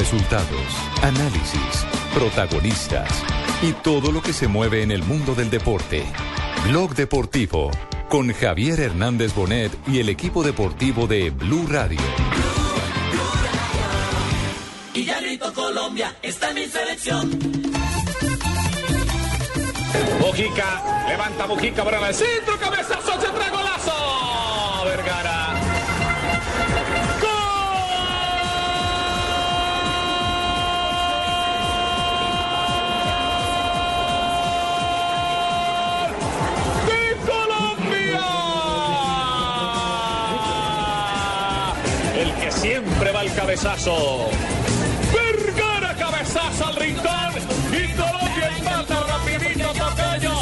Resultados, análisis, protagonistas y todo lo que se mueve en el mundo del deporte. Blog Deportivo con Javier Hernández Bonet y el equipo deportivo de Blue Radio. Y ya grito Colombia, está en mi selección. Mojica, levanta Mojica para el centro, cabezazo, se trae golazo. Cabezazo. Vergara, cabezazo al rincón. Y Colombia empata rapidito, tocayo.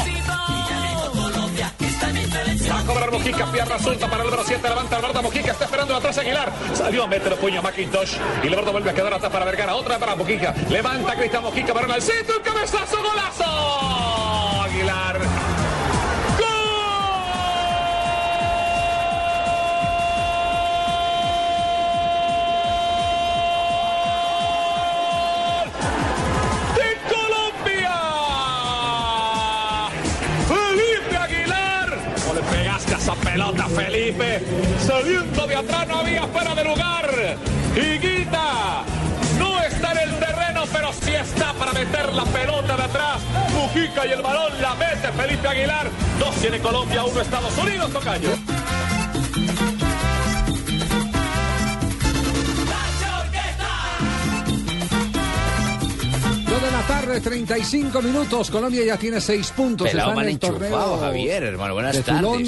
Va a cobrar Mojica, pierna suelta para el número 7, levanta Alberto Mojica, está esperando atrás Aguilar. Salió a meter puño a McIntosh y Alberto vuelve a quedar atrás para Vergara, otra para Mojica. Levanta Cristian Mojica para el centro, el cabezazo, golazo. Aguilar. Pelota, Felipe? Saliendo de atrás, no había fuera de lugar. Higuita no está en el terreno, pero sí está para meter la pelota de atrás. Mujica y el balón la mete Felipe Aguilar. Dos tiene Colombia, uno Estados Unidos, Tocayo. Dos de la tarde, 35 minutos. Colombia ya tiene seis puntos. Pelado Está mal en el torneo Javier, hermano. Buenas de Toulon.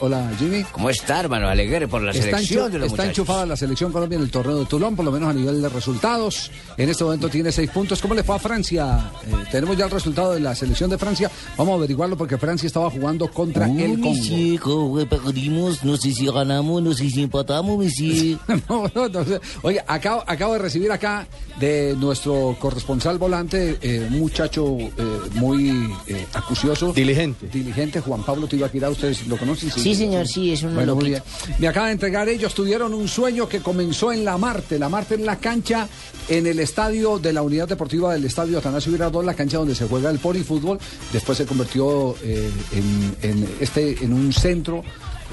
Hola, Jimmy. ¿Cómo está, hermano? Alegre por la Está, selección de los está muchachos. enchufada la selección Colombia en el torneo de Toulon, por lo menos a nivel de resultados. En este momento tiene seis puntos. ¿Cómo le fue a Francia? Eh, tenemos ya el resultado de la selección de Francia. Vamos a averiguarlo porque Francia estaba jugando contra el Congo. Monsieur, ¿cómo perdimos? No sé si ganamos, no sé si empatamos. No, no, no sé. Oye, acabo, acabo de recibir acá de nuestro corresponsal volante, eh, un muchacho eh, muy eh, acucioso. Diligente. Diligente, Juan Pablo Tibaquirá, ¿ustedes lo conocen? Sí, señor, sí, es un Bueno, muy bien. Me acaba de entregar, ellos tuvieron un sueño que comenzó en la Marte. La Marte en la cancha, en el estadio de la Unidad Deportiva del Estadio Atanasio Girardot, la cancha donde se juega el polifútbol. Después se convirtió eh, en, en este, en un centro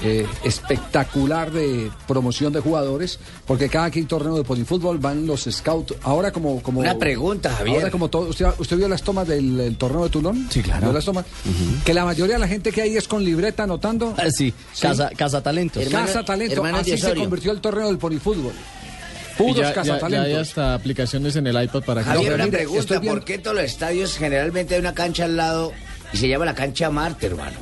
eh, espectacular de promoción de jugadores, porque cada que hay torneo de polifútbol van los scouts. Ahora como... como Una pregunta, Javier. Ahora como todo, ¿usted, usted vio las tomas del, torneo de Tulón? Sí, claro. ¿Vio las tomas? Que la mayoría de la gente que hay es con libreta anotando. Ah, sí, Casa, casa Talentos. Casa así se convirtió el torneo del polifútbol. Y Puros ya, ya- ya hay hasta aplicaciones en el iPad para que... Javier, pero una mire, pregunta. estoy viendo- ¿Por qué todos los estadios generalmente hay una cancha al lado y se llama la cancha Marte, hermano?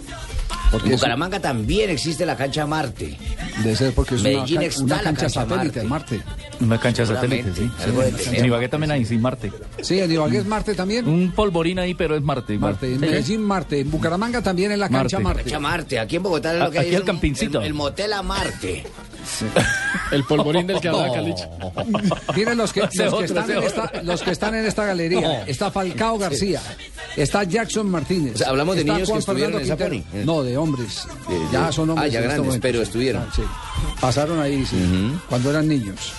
Porque En eso Bucaramanga también existe la cancha Marte. debe ser porque es una, Medellín está una cancha cancha satélite de Marte. Una cancha satélite, sí. Tener. En Ibagué también hay, sí, Marte. Sí, en Ibagué es Marte también. Un polvorín ahí, pero es Marte. igual. Marte, en Sí. Medellín Marte, en Bucaramanga también en la cancha Marte. Marte. Cancha Marte. Aquí en Bogotá es lo que Aquí hay es un- campincito. El, el motel a Marte. El polvorín del que hablaba Caliche. Miren los que, los, que otro, están en esta, los que están en esta galería. Está Falcao García, está Jackson Martínez. O sea, hablamos de niños que Juan estuvieron Fernando en esa Quintero. pony. No, de hombres. De- de- ya son hombres. Ah, ya en este grandes, momento, pero sí. estuvieron. Ah, sí. Pasaron ahí, sí, cuando eran niños.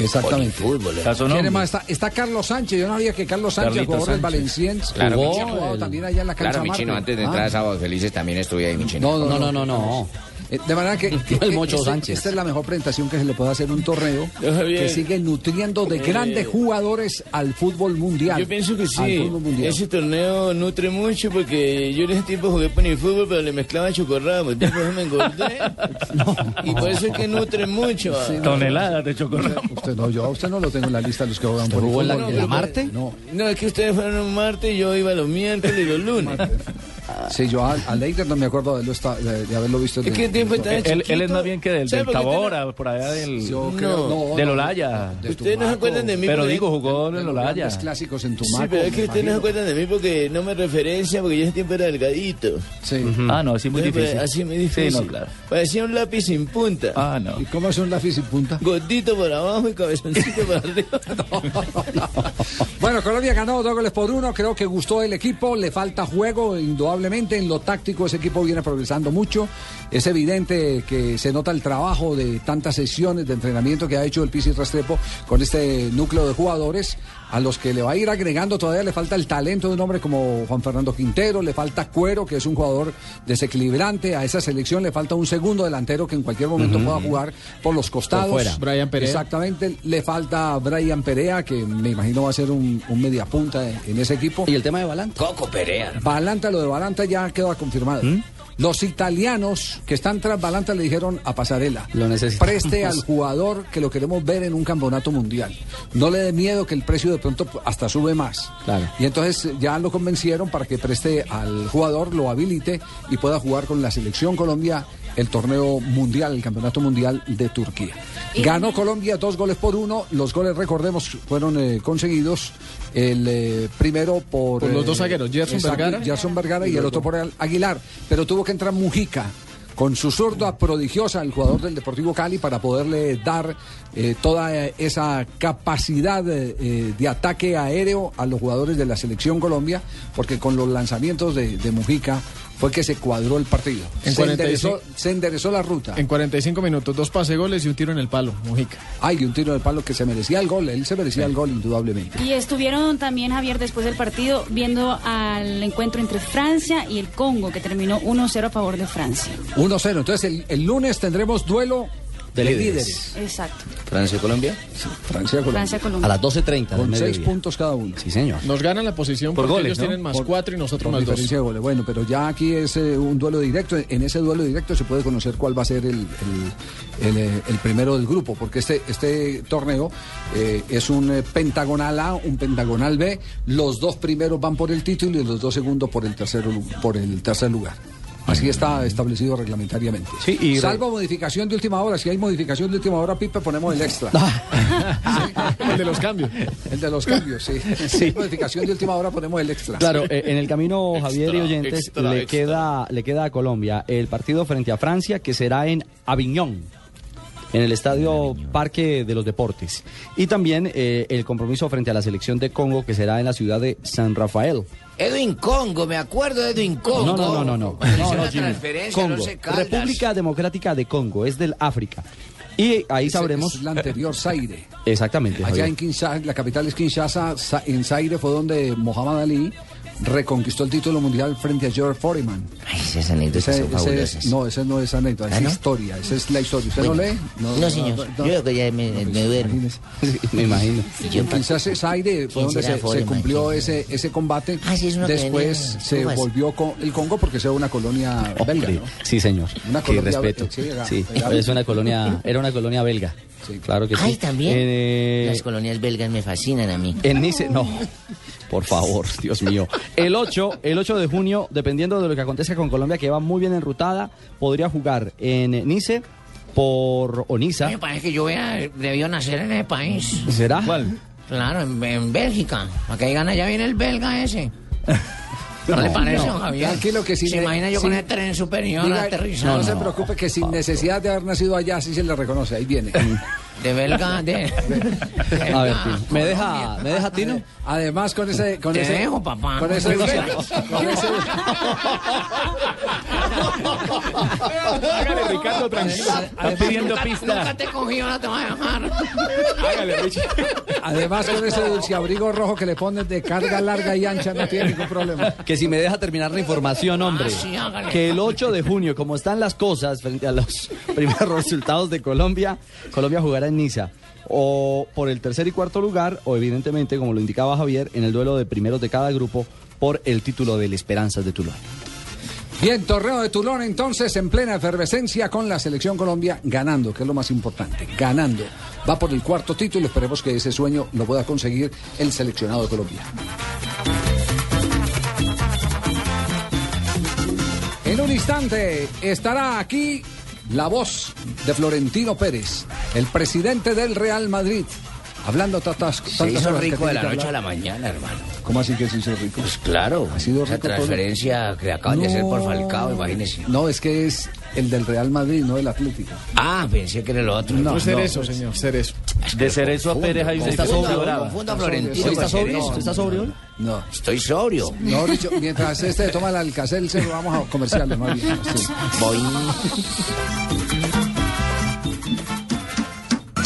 Exactamente. Polifútbol, eh. Ya son ¿Quién hombres. más está? Está Carlos Sánchez. Yo no sabía que Carlos Sánchez, Carlitos jugador del Sánchez. Valenciennes, Claro, jugó, jugado también allá en la cancha Claro, mi chino, antes de Ah. entrar a Sábados Felices también estuve ahí, mi chino. No, no, No, no, no, no. Eh, De manera que, que- El Mocho este- Sánchez. esta es la mejor presentación que se le puede hacer a un torneo que sigue nutriendo de grandes jugadores al fútbol mundial. Yo pienso que sí. Ese torneo nutre mucho porque yo en ese tiempo jugué fútbol, pero le mezclaba chocorramo. Después me engordé. Y por eso es que nutre mucho. Toneladas de chocorramo. Usted no, yo a usted no lo tengo en la lista de los que juegan por la- fútbol. en la Marte? No. No, es que ustedes fueron un martes y yo iba los miércoles y los lunes. Sí, yo a, a Leider no me acuerdo de, haberlo esta- de- de haberlo visto. en Es que tiempo está. Él, él es más bien que del, ¿Sabe del Tabora, por allá del... Yo creo, no, del no, Olaya. de Ustedes no se acuerdan de mí. Pero porque- digo, jugó en de el los Olaya. clásicos en Tumaco. Sí, pero es que ustedes no se acuerdan de mí porque no me referencia porque yo ese tiempo era delgadito. Sí. Ah, no, así muy Entonces, difícil. pues, Así muy difícil. Sí, no, claro. Parecía un lápiz sin punta. Ah, no. ¿Y cómo es un lápiz sin punta? Gordito por abajo y cabezoncito por arriba. bueno, Colombia ganó dos goles por uno. Creo que gustó el equipo. Le falta juego, indudablemente. Tácticamente, en lo táctico, ese equipo viene progresando mucho. Es evidente que se nota el trabajo de tantas sesiones de entrenamiento que ha hecho el Pisi Restrepo con este núcleo de jugadores a los que le va a ir agregando todavía le falta el talento de un hombre como Juan Fernando Quintero, le falta Cuero, que es un jugador desequilibrante, a esa selección le falta un segundo delantero que en cualquier momento pueda jugar por los costados. Por fuera. Brian Perea. Exactamente, le falta Brian Perea, que me imagino va a ser un, un mediapunta en ese equipo. ¿Y el tema de Balanta? Coco Perea. Balanta, lo de Balanta ya quedó confirmado. Los italianos que están tras Balanta le dijeron a Pasarela, Lo preste al jugador que lo queremos ver en un campeonato mundial. No le dé miedo que el precio de pronto hasta sube más. Claro. Y entonces ya lo convencieron para que preste al jugador, lo habilite y pueda jugar con la selección Colombia el torneo mundial, el campeonato mundial de Turquía. Ganó Colombia dos goles por uno. Los goles, recordemos, fueron eh, conseguidos. El eh, primero por. Por los eh, dos zagueros, Gerson Vergara. Gerson Vergara y el otro por Aguilar. Pero tuvo que entrar Mujica. Con su zurda prodigiosa, el jugador del Deportivo Cali, para poderle dar eh, toda eh, esa capacidad eh, eh, de ataque aéreo a los jugadores de la Selección Colombia, porque con los lanzamientos de, de Mujica fue que se cuadró el partido. En se, 45 enderezó, se enderezó la ruta. En 45 minutos, dos pase goles y un tiro en el palo, Mujica. Hay un tiro de palo que se merecía el gol, él se merecía el gol indudablemente. Y estuvieron también, Javier, después del partido, viendo al encuentro entre Francia y el Congo, que terminó 1-0 a favor de Francia. 1-0. Entonces el, el lunes tendremos duelo de, De líderes. líderes. Exacto. Francia-Colombia. Francia Colombia. Francia, A Colombia. las 12.30 del Con seis puntos cada uno. Sí, señor. Nos ganan la posición Por porque goles, ellos ¿no? tienen más Por- cuatro y nosotros más dos. diferencia de goles. Bueno, pero ya aquí es eh, un duelo directo. En ese duelo directo se puede conocer cuál va a ser el, el- el, eh, el primero del grupo, porque este, este torneo eh, es un eh, pentagonal A, un pentagonal B. Los dos primeros van por el título y los dos segundos por el tercero, por el tercer lugar. Así está establecido reglamentariamente. Sí, y re- Salvo modificación de última hora. Si hay modificación de última hora, Pipe, ponemos el extra. El de los cambios. El de los cambios, sí. Si hay modificación de última hora, ponemos el extra. Claro, eh, en el camino Javier y oyentes extra, le extra. queda le queda a Colombia el partido frente a Francia que será en Aviñón en el estadio Parque de los Deportes y también eh, el compromiso frente a la selección de Congo que será en la ciudad de San Rafael. Edwin Congo, me acuerdo de Edwin Congo. No, no, no, no, no. No, no, Congo. República Democrática de Congo, es del África. Y ahí sabremos Es la anterior Zaire. exactamente. Allá Javier. en Kinshasa, la capital es Kinshasa, Sa- en Zaire fue donde Mohamed Ali reconquistó el título mundial frente a George Foreman. Ay, esas anécdotas Ese- son ese fabulosas. es- no, ese no es anécdota, ¿Ah, es no? historia, esa es la historia. ¿Usted Bueno. no lee? No, señor. Yo creo que ya me, me duermo. Me imagino. Y yo Zaire fue ¿Quién donde se, cumplió ¿Quién ese, ese combate. Ah, sí, es uno que Después se ¿cómo es? volvió con el Congo porque era una colonia belga. Sí, señor. Una Qué colonia- respeto. sí, era- Sí, era- es una colonia, era una colonia belga. Sí. Claro que sí. Ay, también. Eh, Las colonias belgas me fascinan a mí. En Nice, no. Por favor, Dios mío. El 8, el 8 de junio, dependiendo de lo que acontezca con Colombia, que va muy bien enrutada, podría jugar en Nice por Onisa. Me parece que yo hubiera debido nacer en ese país. ¿Será? ¿Cuál? Claro, en, en Bélgica. Para que gana ya viene el belga ese. ¿No, le parece, no, Javier? tranquilo que si ¿Se imagina yo con el tren superior Diga- aterrizado? no, se preocupe que sin necesidad de haber nacido allá, sí se le reconoce, ahí viene. De belga, de... A ver, Tino. ¿Me deja, ¿me deja Tino? Además, con ese. Con Te ese, dejo, papá. Con ese. con ese- Hágale, Ricardo, tranquilo. Está pidiendo Nunca, pista. nunca te cogí, ahora te voy a dejar. Hágale, Richie. además, con ese dulceabrigo rojo que le pones de carga larga y ancha, no tiene ningún problema. Que si me deja terminar la información, hombre. Ah, sí, hágale. que el 8 de junio, como están las cosas frente a los primeros resultados de Colombia, Colombia jugará en Niza. O por el tercer y cuarto lugar, o evidentemente, como lo indicaba Javier, en el duelo de primeros de cada grupo por el título del Esperanzas de Tulón. Bien, torneo de Tulón entonces en plena efervescencia con la selección Colombia ganando, que es lo más importante, ganando. Va por el cuarto título, esperemos que ese sueño lo pueda conseguir el seleccionado de Colombia. En un instante estará aquí la voz de Florentino Pérez, el presidente del Real Madrid, hablando tantas, Se hizo rico de la noche a la mañana, hermano. ¿Cómo así que se hizo rico? Pues claro, Ha sido esa rico todo. transferencia que acaban de hacer por Falcao, imagínese. No, es que es el del Real Madrid, no del Atlético. Ah, pensé que era el otro. No, No, ser no, eso, pues- señor, ser eso. De Cerezo a Pérez hay una ¿Está sobrio? Confunda Florentino ¿Hoy está sobrio? Cerezo. ¿Usted está sobrio? No. Estoy sobrio. No, dicho, mientras este toma el alcacel, se lo vamos a comerciales, más bien. Sí. Voy.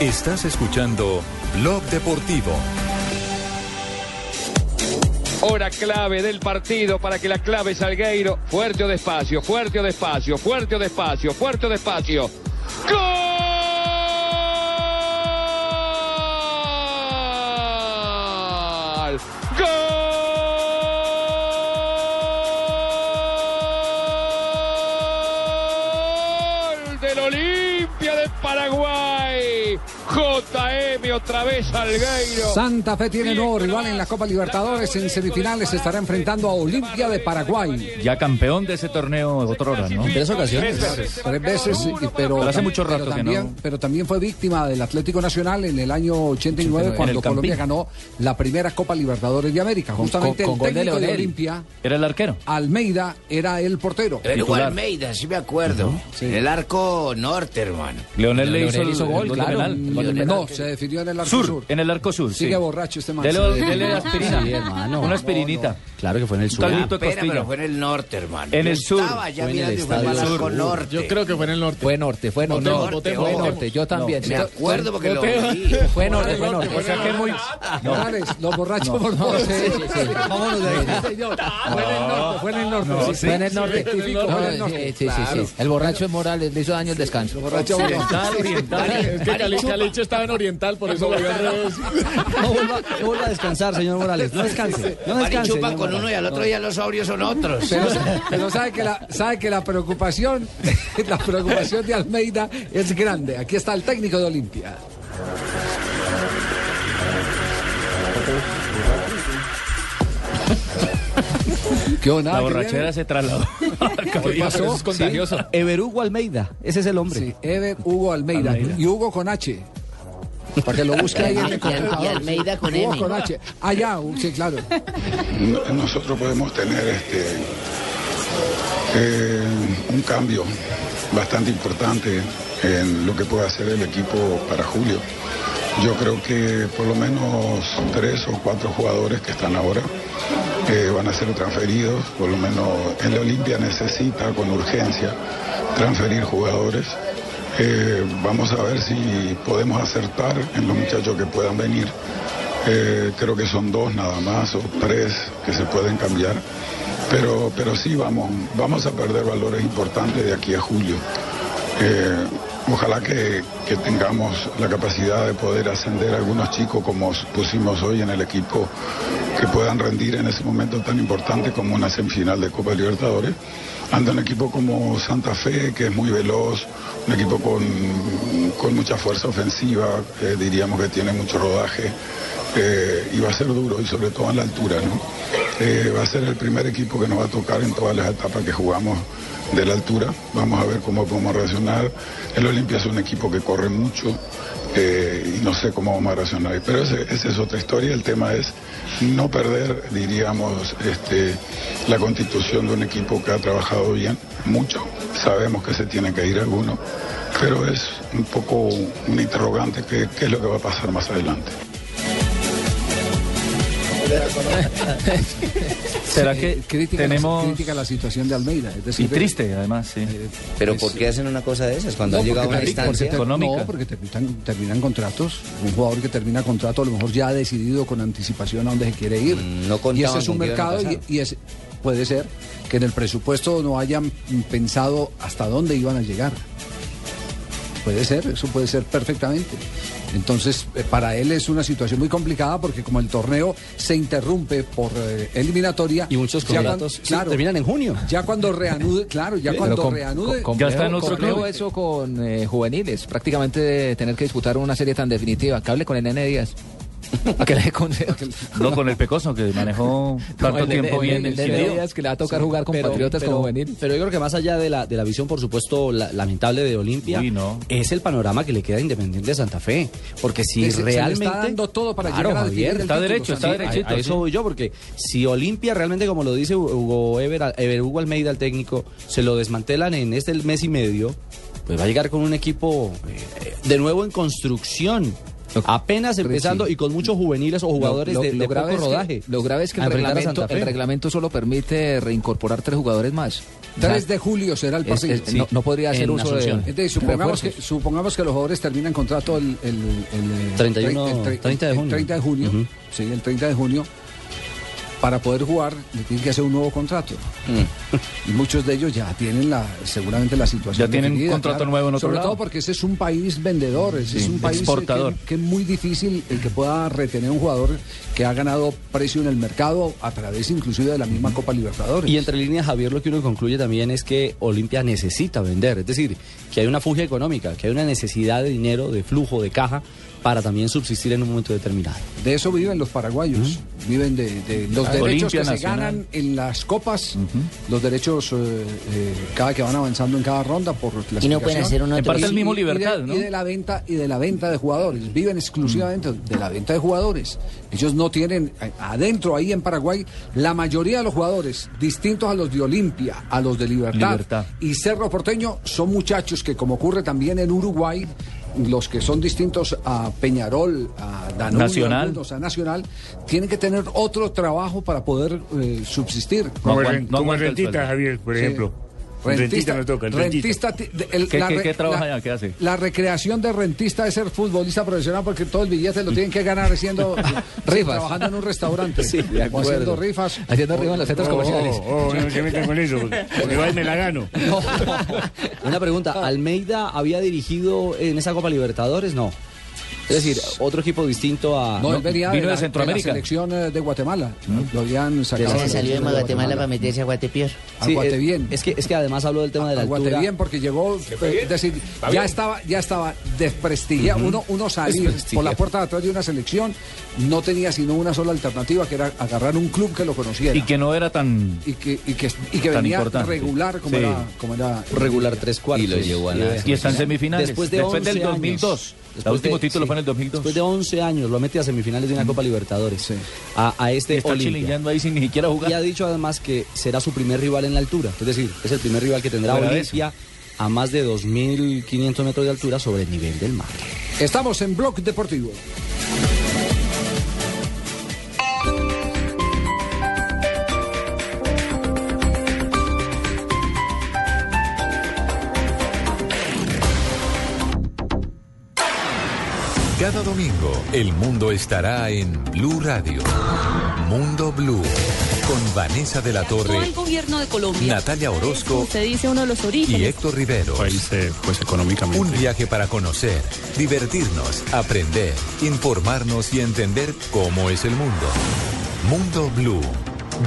Estás escuchando Blog Deportivo. Hora clave del partido para que la clave Salgueiro. Fuerte o despacio, fuerte o despacio, fuerte o despacio, fuerte o despacio. ¡Gol! ¡Gol del Paraguay! JM otra vez Salgueiro. Santa Fe tiene nuevo rival en la Copa Libertadores. En semifinales se estará enfrentando a Olimpia de Paraguay. Ya campeón de ese torneo otra hora, ¿no? En tres ocasiones. Tres veces. Tres veces, y- pero, Pero hace mucho pero rato que también, no. pero también fue víctima del Atlético Nacional en el año 89 En cuando el. Colombia ganó la primera Copa Libertadores de América. Justamente con- con el gol de técnico de, Leonel. Olimpia, Era el arquero. Almeida, era el portero. Titular. Almeida, sí me acuerdo. En el arco norte, hermano. Leonel le Leonel hizo, el- hizo el gol, de claro. penal. El gol de penal. No, se definió en el arco Sur, sur. en el arco sur. Sigue sí. borracho este man. Dele, dele aspirina. Sí, hermano. Una aspirinita. Claro que fue en el sur. Talito de Espera, costilla. pero fue en el norte, hermano. En el sur. Estaba ya Fue en el estadio el sur. norte. Yo creo que fue en el norte. Fue norte, fue norte. Votemos, norte, Fue norte, yo también. Me acuerdo porque lo vi. Fue norte, fue norte. O sea que muy. Morales, los borrachos por favor. Sí, sí, sí. Vámonos de ahí. Fue en el norte, fue en el norte. sí, Fue en el norte. El No, norte. sí, sí, sí. El borracho de Morales le hizo daño el descanso. Borracho, Oriental, oriental. Es que Cali- Caliche estaba en Oriental, por eso lo al revés. No vuelva, no vuelva a descansar, señor Morales. No descanse. No descanse. chupa con uno y al otro día los sobrios son otros. Pero, pero sabe que la sabe que la preocupación la preocupación de Almeida es grande. Aquí está el técnico de Olimpia. ¿Qué onda? La ¿Qué borrachera viene? se trasladó. ¿Qué pasó? Es contagioso. Ever Hugo Almeida. Ese es el hombre. Sí, Ever Hugo Almeida. Almeida. Y Hugo con H. Para que lo busque ahí en el y. Almeida con M. con H. Ah, ya, sí, claro. No- nosotros podemos tener este eh, un cambio bastante importante en lo que puede hacer el equipo para julio. Yo creo que por lo menos tres o cuatro jugadores que están ahora eh, van a ser transferidos, por lo menos el Olimpia necesita con urgencia transferir jugadores. Eh, vamos a ver si podemos acertar en los muchachos que puedan venir. Eh, creo que son dos nada más o tres que se pueden cambiar. Pero, pero sí vamos, vamos a perder valores importantes de aquí a julio. Eh, ojalá que, que tengamos la capacidad de poder ascender algunos chicos como pusimos hoy en el equipo que puedan rendir en ese momento tan importante como una semifinal de Copa Libertadores. Anda un equipo como Santa Fe, que es muy veloz, un equipo con, con mucha fuerza ofensiva, eh, diríamos que tiene mucho rodaje, eh, y va a ser duro, y sobre todo en la altura, ¿no? Eh, va a ser el primer equipo que nos va a tocar en todas las etapas que jugamos de la altura. Vamos a ver cómo podemos reaccionar. El Olimpia es un equipo que corre mucho eh, y no sé cómo vamos a reaccionar. Pero ese- esa es otra historia. El tema es no perder, diríamos, este, la constitución de un equipo que ha trabajado bien, mucho. Sabemos que se tiene que ir alguno, pero es un poco un interrogante qué es lo que va a pasar más adelante. ¿Será Sí, que crítica tenemos- la, crítica la situación de Almeida? Es decir, Y triste, además, sí. Pero Pues, ¿por qué hacen una cosa de esas cuando No, han llegado a una instancia? ter- económica. No, porque terminan, terminan contratos. Un jugador que termina contrato a lo mejor ya ha decidido con anticipación a dónde se quiere ir. Mm, no y ese es un mercado y, y es, puede ser que en el presupuesto no hayan pensado hasta dónde iban a llegar. Puede ser, eso puede ser perfectamente. Entonces, eh, para él es una situación muy complicada porque como el torneo se interrumpe por eh, eliminatoria Y muchos ya contratos terminan en junio. Ya cuando reanude, claro, ya cuando com- reanude, com- complejo- complejo eso con eh, juveniles. Prácticamente tener que disputar una serie tan definitiva. Que hable con el Nene Díaz. A le dé consejos. No, con el Pecoso, que manejó tanto el tiempo bien el el. Díaz que le va a tocar Sí, jugar con pero- Patriotas pero- como juvenil. Pero yo creo que más allá de la, de la visión, por supuesto, la- lamentable de Olimpia, no. es el panorama que le queda a Independiente de Santa Fe. Porque si se le está realmente. dando todo para Claro, llegar a Javier, el está título, derecho, está derechito. A, a eso voy yo, porque si Olimpia realmente, como lo dice Hugo, Ever, Ever Hugo Almeida, el técnico, se lo desmantelan en este mes y medio, pues va a llegar con un equipo eh, de nuevo en construcción. Apenas empezando y con muchos juveniles o jugadores Lo- de, lo de grave poco es que- rodaje. lo grave es que el reglamento, el reglamento solo permite reincorporar tres jugadores más. 3 de julio será el Es- partido. no, no podría hacer En uso de. Entonces, supongamos que, supongamos que los jugadores terminan contrato el, el, el, el 31, el tre- 30 de el junio. 30 de junio, sí, el 30 de junio. Para poder jugar, le tienen que hacer un nuevo contrato. Y muchos de ellos ya tienen la, seguramente la situación. Ya tienen definida, contrato nuevo en otro Sobre lado. todo porque ese es un país vendedor, ese Sí, es un país exportador. Que, que es muy difícil el que pueda retener un jugador que ha ganado precio en el mercado a través inclusive de la misma Copa Libertadores. Y entre líneas, Javier, lo que uno concluye también es que Olimpia necesita vender. Es decir, que hay una fuga económica, que hay una necesidad de dinero, de flujo, de caja, para también subsistir en un momento determinado. De eso viven los paraguayos, viven de, de los Ah, derechos Olimpia que se ganan en las copas, los derechos eh, eh, cada que van avanzando en cada ronda por la Y no pueden hacer una En parte el mismo Y- y de- Libertad, y ¿no? de la venta y de la venta de jugadores, viven exclusivamente de la venta de jugadores. Ellos no tienen eh, adentro ahí en Paraguay la mayoría de los jugadores distintos a los de Olimpia, a los de Libertad, Libertad. y Cerro Porteño son muchachos que como ocurre también en Uruguay los que son distintos a Peñarol, a Danubio, Nacional. algunos, a Nacional, tienen que tener otro trabajo para poder eh, subsistir. Como, no sueldo. Javier, por Sí. ejemplo. Rentista, me toca, el rentista. rentista el- ¿Qué- la qué- qué trabaja la- allá? ¿Qué hace? La recreación de rentista es ser futbolista profesional porque todo el billete lo tienen que ganar haciendo Rifas. trabajando en un restaurante Sí, de o acuerdo. haciendo rifas. Haciendo arriba en los centros Oh, comerciales. oh, oh, no se metan con eso, porque, porque va y me la gano. Una pregunta, ¿Almeida había dirigido en esa Copa Libertadores? No. Es decir, otro equipo distinto a... No, él venía vino de la, Centroamérica. la selección eh, de Guatemala. Lo habían sacado. Se de la salió de Guatemala para meterse a Guatepeor. a Sí, Guatebien. Es, que, es que además habló del tema de la Aguante altura. bien porque llegó, eh, es decir, ya estaba, ya estaba desprestigiado. Uno, uno salir por la puerta de atrás de una selección no tenía sino una sola alternativa que era agarrar un club que lo conociera Y que no era tan... y que, y que, y que Tan venía importante. regular como Sí. era, como era regular tres cuartos. Y lo llevó a eh, Y está en semifinales. Después de del 11 años. 2002. El Después último de- título sí. fue en el 2002. Después de 11 años lo mete a semifinales de una Copa Libertadores. A, a este Y está ahí sin ni siquiera jugar. Y ha dicho además que será su primer rival en la altura. Es decir, es el primer rival que tendrá Olimpia a más de 2.500 metros de altura sobre el nivel del mar. Estamos en Block Deportivo. Cada domingo, el mundo estará en Blue Radio. Mundo Blue. Con Vanessa de la Torre, el gobierno de Colombia. Natalia Orozco Usted dice uno de los y orígenes. Héctor Rivero. pues económicamente. Un viaje para conocer, divertirnos, aprender, informarnos y entender cómo es el mundo. Mundo Blue.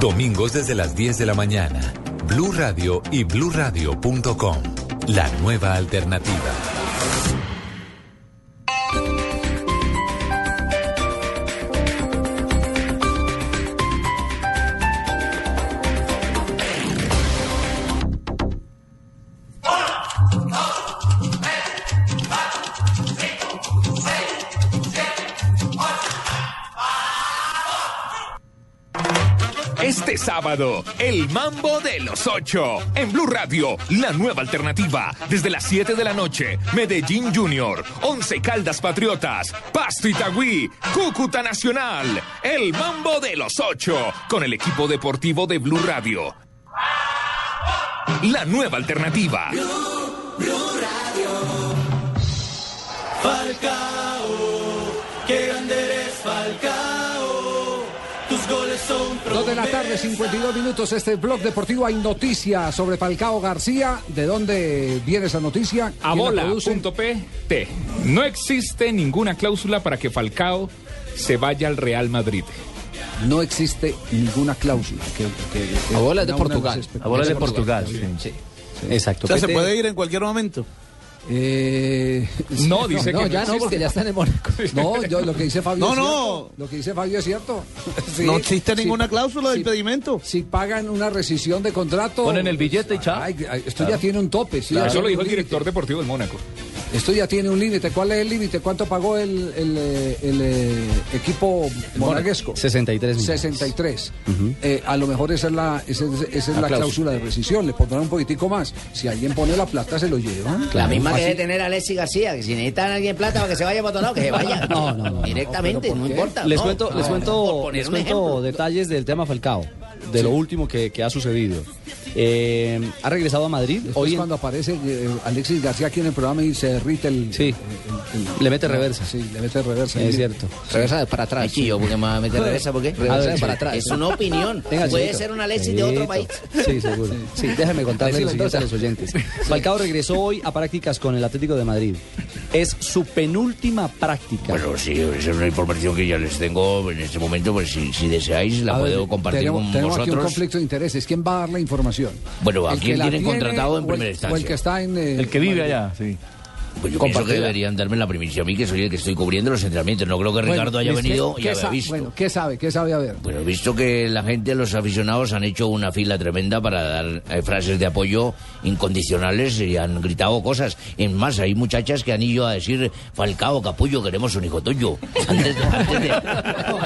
Domingos desde las 10 de la mañana. Blue Radio y bluradio.com. La nueva alternativa. El Mambo de los Ocho. En Blue Radio, la nueva alternativa. Desde las 7 de la noche, Medellín Junior, Once Caldas Patriotas, Pasto Itagüí, Cúcuta Nacional. El Mambo de los Ocho. Con el equipo deportivo de Blue Radio. La nueva alternativa. Falcao, Dos de la tarde, 52 minutos. Este blog deportivo hay noticias sobre Falcao García. ¿De dónde viene esa noticia? Abola.pt. No existe ninguna cláusula para que Falcao se vaya al Real Madrid. No existe ninguna cláusula. Que, que- que- Abola de Portugal. Abola es de Portugal, sí. Exacto. O sea, se puede ir en cualquier momento. Eh, No, dice no, que no ya no, porque ya está en el Mónaco. No, yo, lo que dice Fabio No, es no. cierto. Lo que dice Fabio es cierto. Sí, No existe ninguna cláusula de impedimento. Si pagan una rescisión de contrato. Ponen el billete y chao. Esto ya tiene un tope. Sí, Eso lo dijo el director deportivo del Mónaco. Esto ya tiene un límite. ¿Cuál es el límite? ¿Cuánto pagó el, el, eh, el, eh, equipo monaguesco? 63 millones. 63. Eh, a lo mejor esa es la, esa es, esa es La la cláusula. cláusula de rescisión. Le pondrán un poquitico más. Si alguien pone la plata, se lo lleva. La misma que debe tener Alexis García, que si necesitan a alguien plata para que se vaya lado, que se vaya. No, no, no. Directamente, No, importa. Les no. cuento, les No, cuento, les detalles del tema Falcao, de lo último que, que ha sucedido. Eh, ha regresado a Madrid. Después Hoy en- cuando aparece eh, Alexis García aquí en el programa y se derrite el... Sí. el- el- Le mete reversa. Sí, le mete reversa. es cierto. Regresa de para atrás. Chillo, porque me va a meter reversa, ¿por qué? Regresa de sí. para atrás. Es una opinión. Venga, Puede ser un Alexis de otro país. Sí, seguro. Sí, déjame contarle lo siguiente a los oyentes. Falcao regresó hoy a prácticas con el Atlético de Madrid. Es su penúltima práctica. Bueno, sí, esa es una información que ya les tengo en este momento, pues si, si deseáis la A ver, puedo compartir tenemos, con tenemos aquí un vosotros. conflicto de intereses. ¿Quién va a dar la información? Bueno, ¿a ¿El quién tienen tiene contratado en primera O el instancia? que está en... eh, El que vive Madrid? allá, sí. Pues yo pienso que deberían darme la primicia a mí, que soy el que estoy cubriendo los entrenamientos. No creo que Bueno, Ricardo haya ¿qué- venido qué y haya sa- visto. Bueno, ¿qué sabe? ¿Qué sabe a ver? Bueno, he visto que la gente, los aficionados, han hecho una fila tremenda para dar eh, frases de apoyo incondicionales y han gritado cosas. Es más, hay muchachas que han ido a decir, Falcao, Capullo, queremos un hijo tuyo. Antes de, antes de-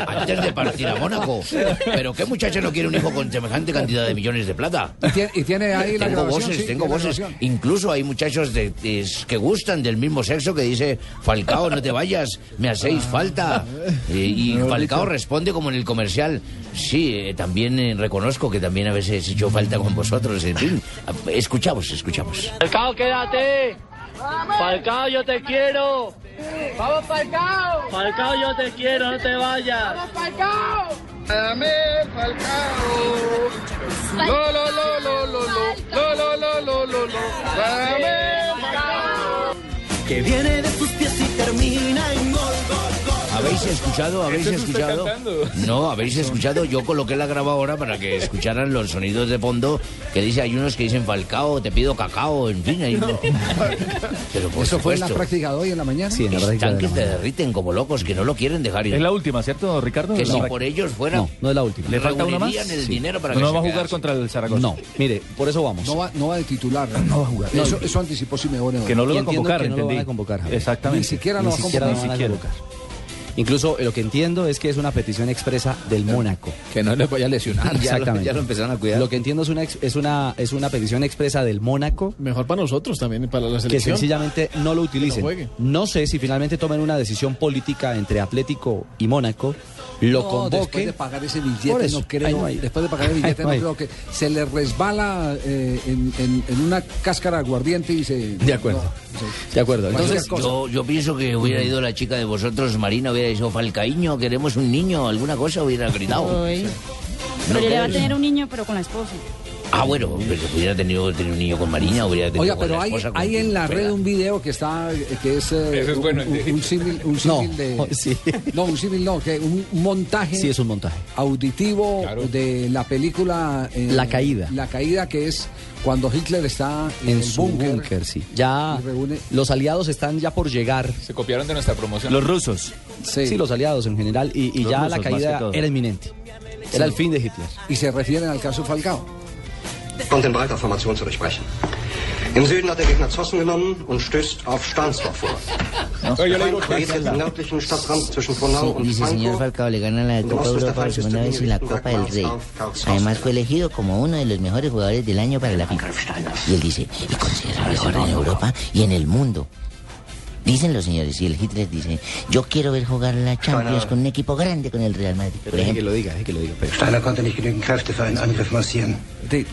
antes de partir a Mónaco. Pero ¿qué muchacha no quiere un hijo con semejante cantidad de millones de plata? ¿Y tiene, y tiene ahí la Tengo grabación? voces, Sí, tengo voces. grabación. Incluso hay muchachos de, de- que gustan del mismo sexo que dice, Falcao, no te vayas, me hacéis falta. Y Falcao responde como en el comercial, sí, eh, también eh, reconozco que también a veces he hecho falta con vosotros. En fin, escuchamos, escuchamos. Falcao, quédate. Falcao, yo te quiero. Vamos, Falcao. Falcao, yo te quiero, no te vayas. Vamos, Falcao. Dame, Falcao. Que viene de tus pies y termina en gol. ¿Habéis escuchado? ¿Habéis Ese es usted escuchado? No, habéis escuchado. Yo coloqué la grabadora para que escucharan los sonidos de fondo que dice, hay unos que dicen Falcao, te pido cacao, en fin. hay- Pero por ¿Eso fue en la práctica de hoy en la mañana? Sí, en la práctica están de que la se derriten como locos, que no lo quieren dejar ir. Es la última, ¿cierto, Ricardo? Que si por ellos fuera, No, no es la última. ¿Le falta una más? el Sí. dinero para no que va se a jugar quedase. contra el Zaragoza. No, mire, por eso vamos. No va, no va de titular. No va a jugar. Eso, eso anticipó Simeone. Que no lo va a convocar, que no lo entendí. van a convocar, Javier. Exactamente. Ni siquiera lo Ni va a convocar. a siquiera. Incluso lo que entiendo es que es una petición expresa del Mónaco. Que no le vaya a lesionar. Ya Exactamente. ya lo empezaron a cuidar. Lo que entiendo es una, es una, es una petición expresa del Mónaco Mejor para nosotros también, y para la que selección. sencillamente no lo utilicen. No sé si finalmente tomen una decisión política entre Atlético y Mónaco, lo No, convoque. Después de pagar ese Por billete, eso, no creo. ahí no. Después de pagar el billete, Ahí no no creo que se le resbala eh, en, en- en una cáscara aguardiente y se. De acuerdo. De acuerdo. Entonces, Entonces, yo, yo pienso que hubiera ido la chica de vosotros, Marina, hubiera dicho, Falcaíño, queremos un niño, alguna cosa hubiera gritado. ¿No Pero yo le va a tener un niño, pero con la esposa. Ah, bueno, pero si hubiera tenido, tenido un niño con Marina, hubiera tenido Oiga, con pero la hay, esposa, con hay en la fuera. red un video que está, que es, eh, es un- bueno, un, un símil, un No, de, sí. no, un símil no, que un montaje sí es un montaje. auditivo Claro. de la película eh, La Caída. La caída que es cuando Hitler está en, En el su búnker. búnker, sí. Ya reúne- los aliados están ya por llegar. Se copiaron de nuestra promoción. Los rusos. Sí. Sí, los aliados en general. Y, ya rusos, la caída era inminente. Era el fin de Hitler. Y se refieren al caso Falcao. Kommt in breiter Formation zu durchbrechen. Im Süden hat der Gegner Zossen genommen und stößt auf Stahnsdorf vor. Nördlichen Stadtrand zwischen Frohnau und Dice señor. Falcao le gana la Und Copa Europa por segunda vez y Linie la Copa del Rey. Además fue elegido como uno de los mejores jugadores del año para la FIFA. Y él dice, y considera mejor en Europa y en el mundo. Dicen los señores, y el Hitler dice, yo quiero ver jugar la Champions con un equipo grande con el Real Madrid. Por Deje que ejemplo, lo diga, deje que lo diga. pero-. De-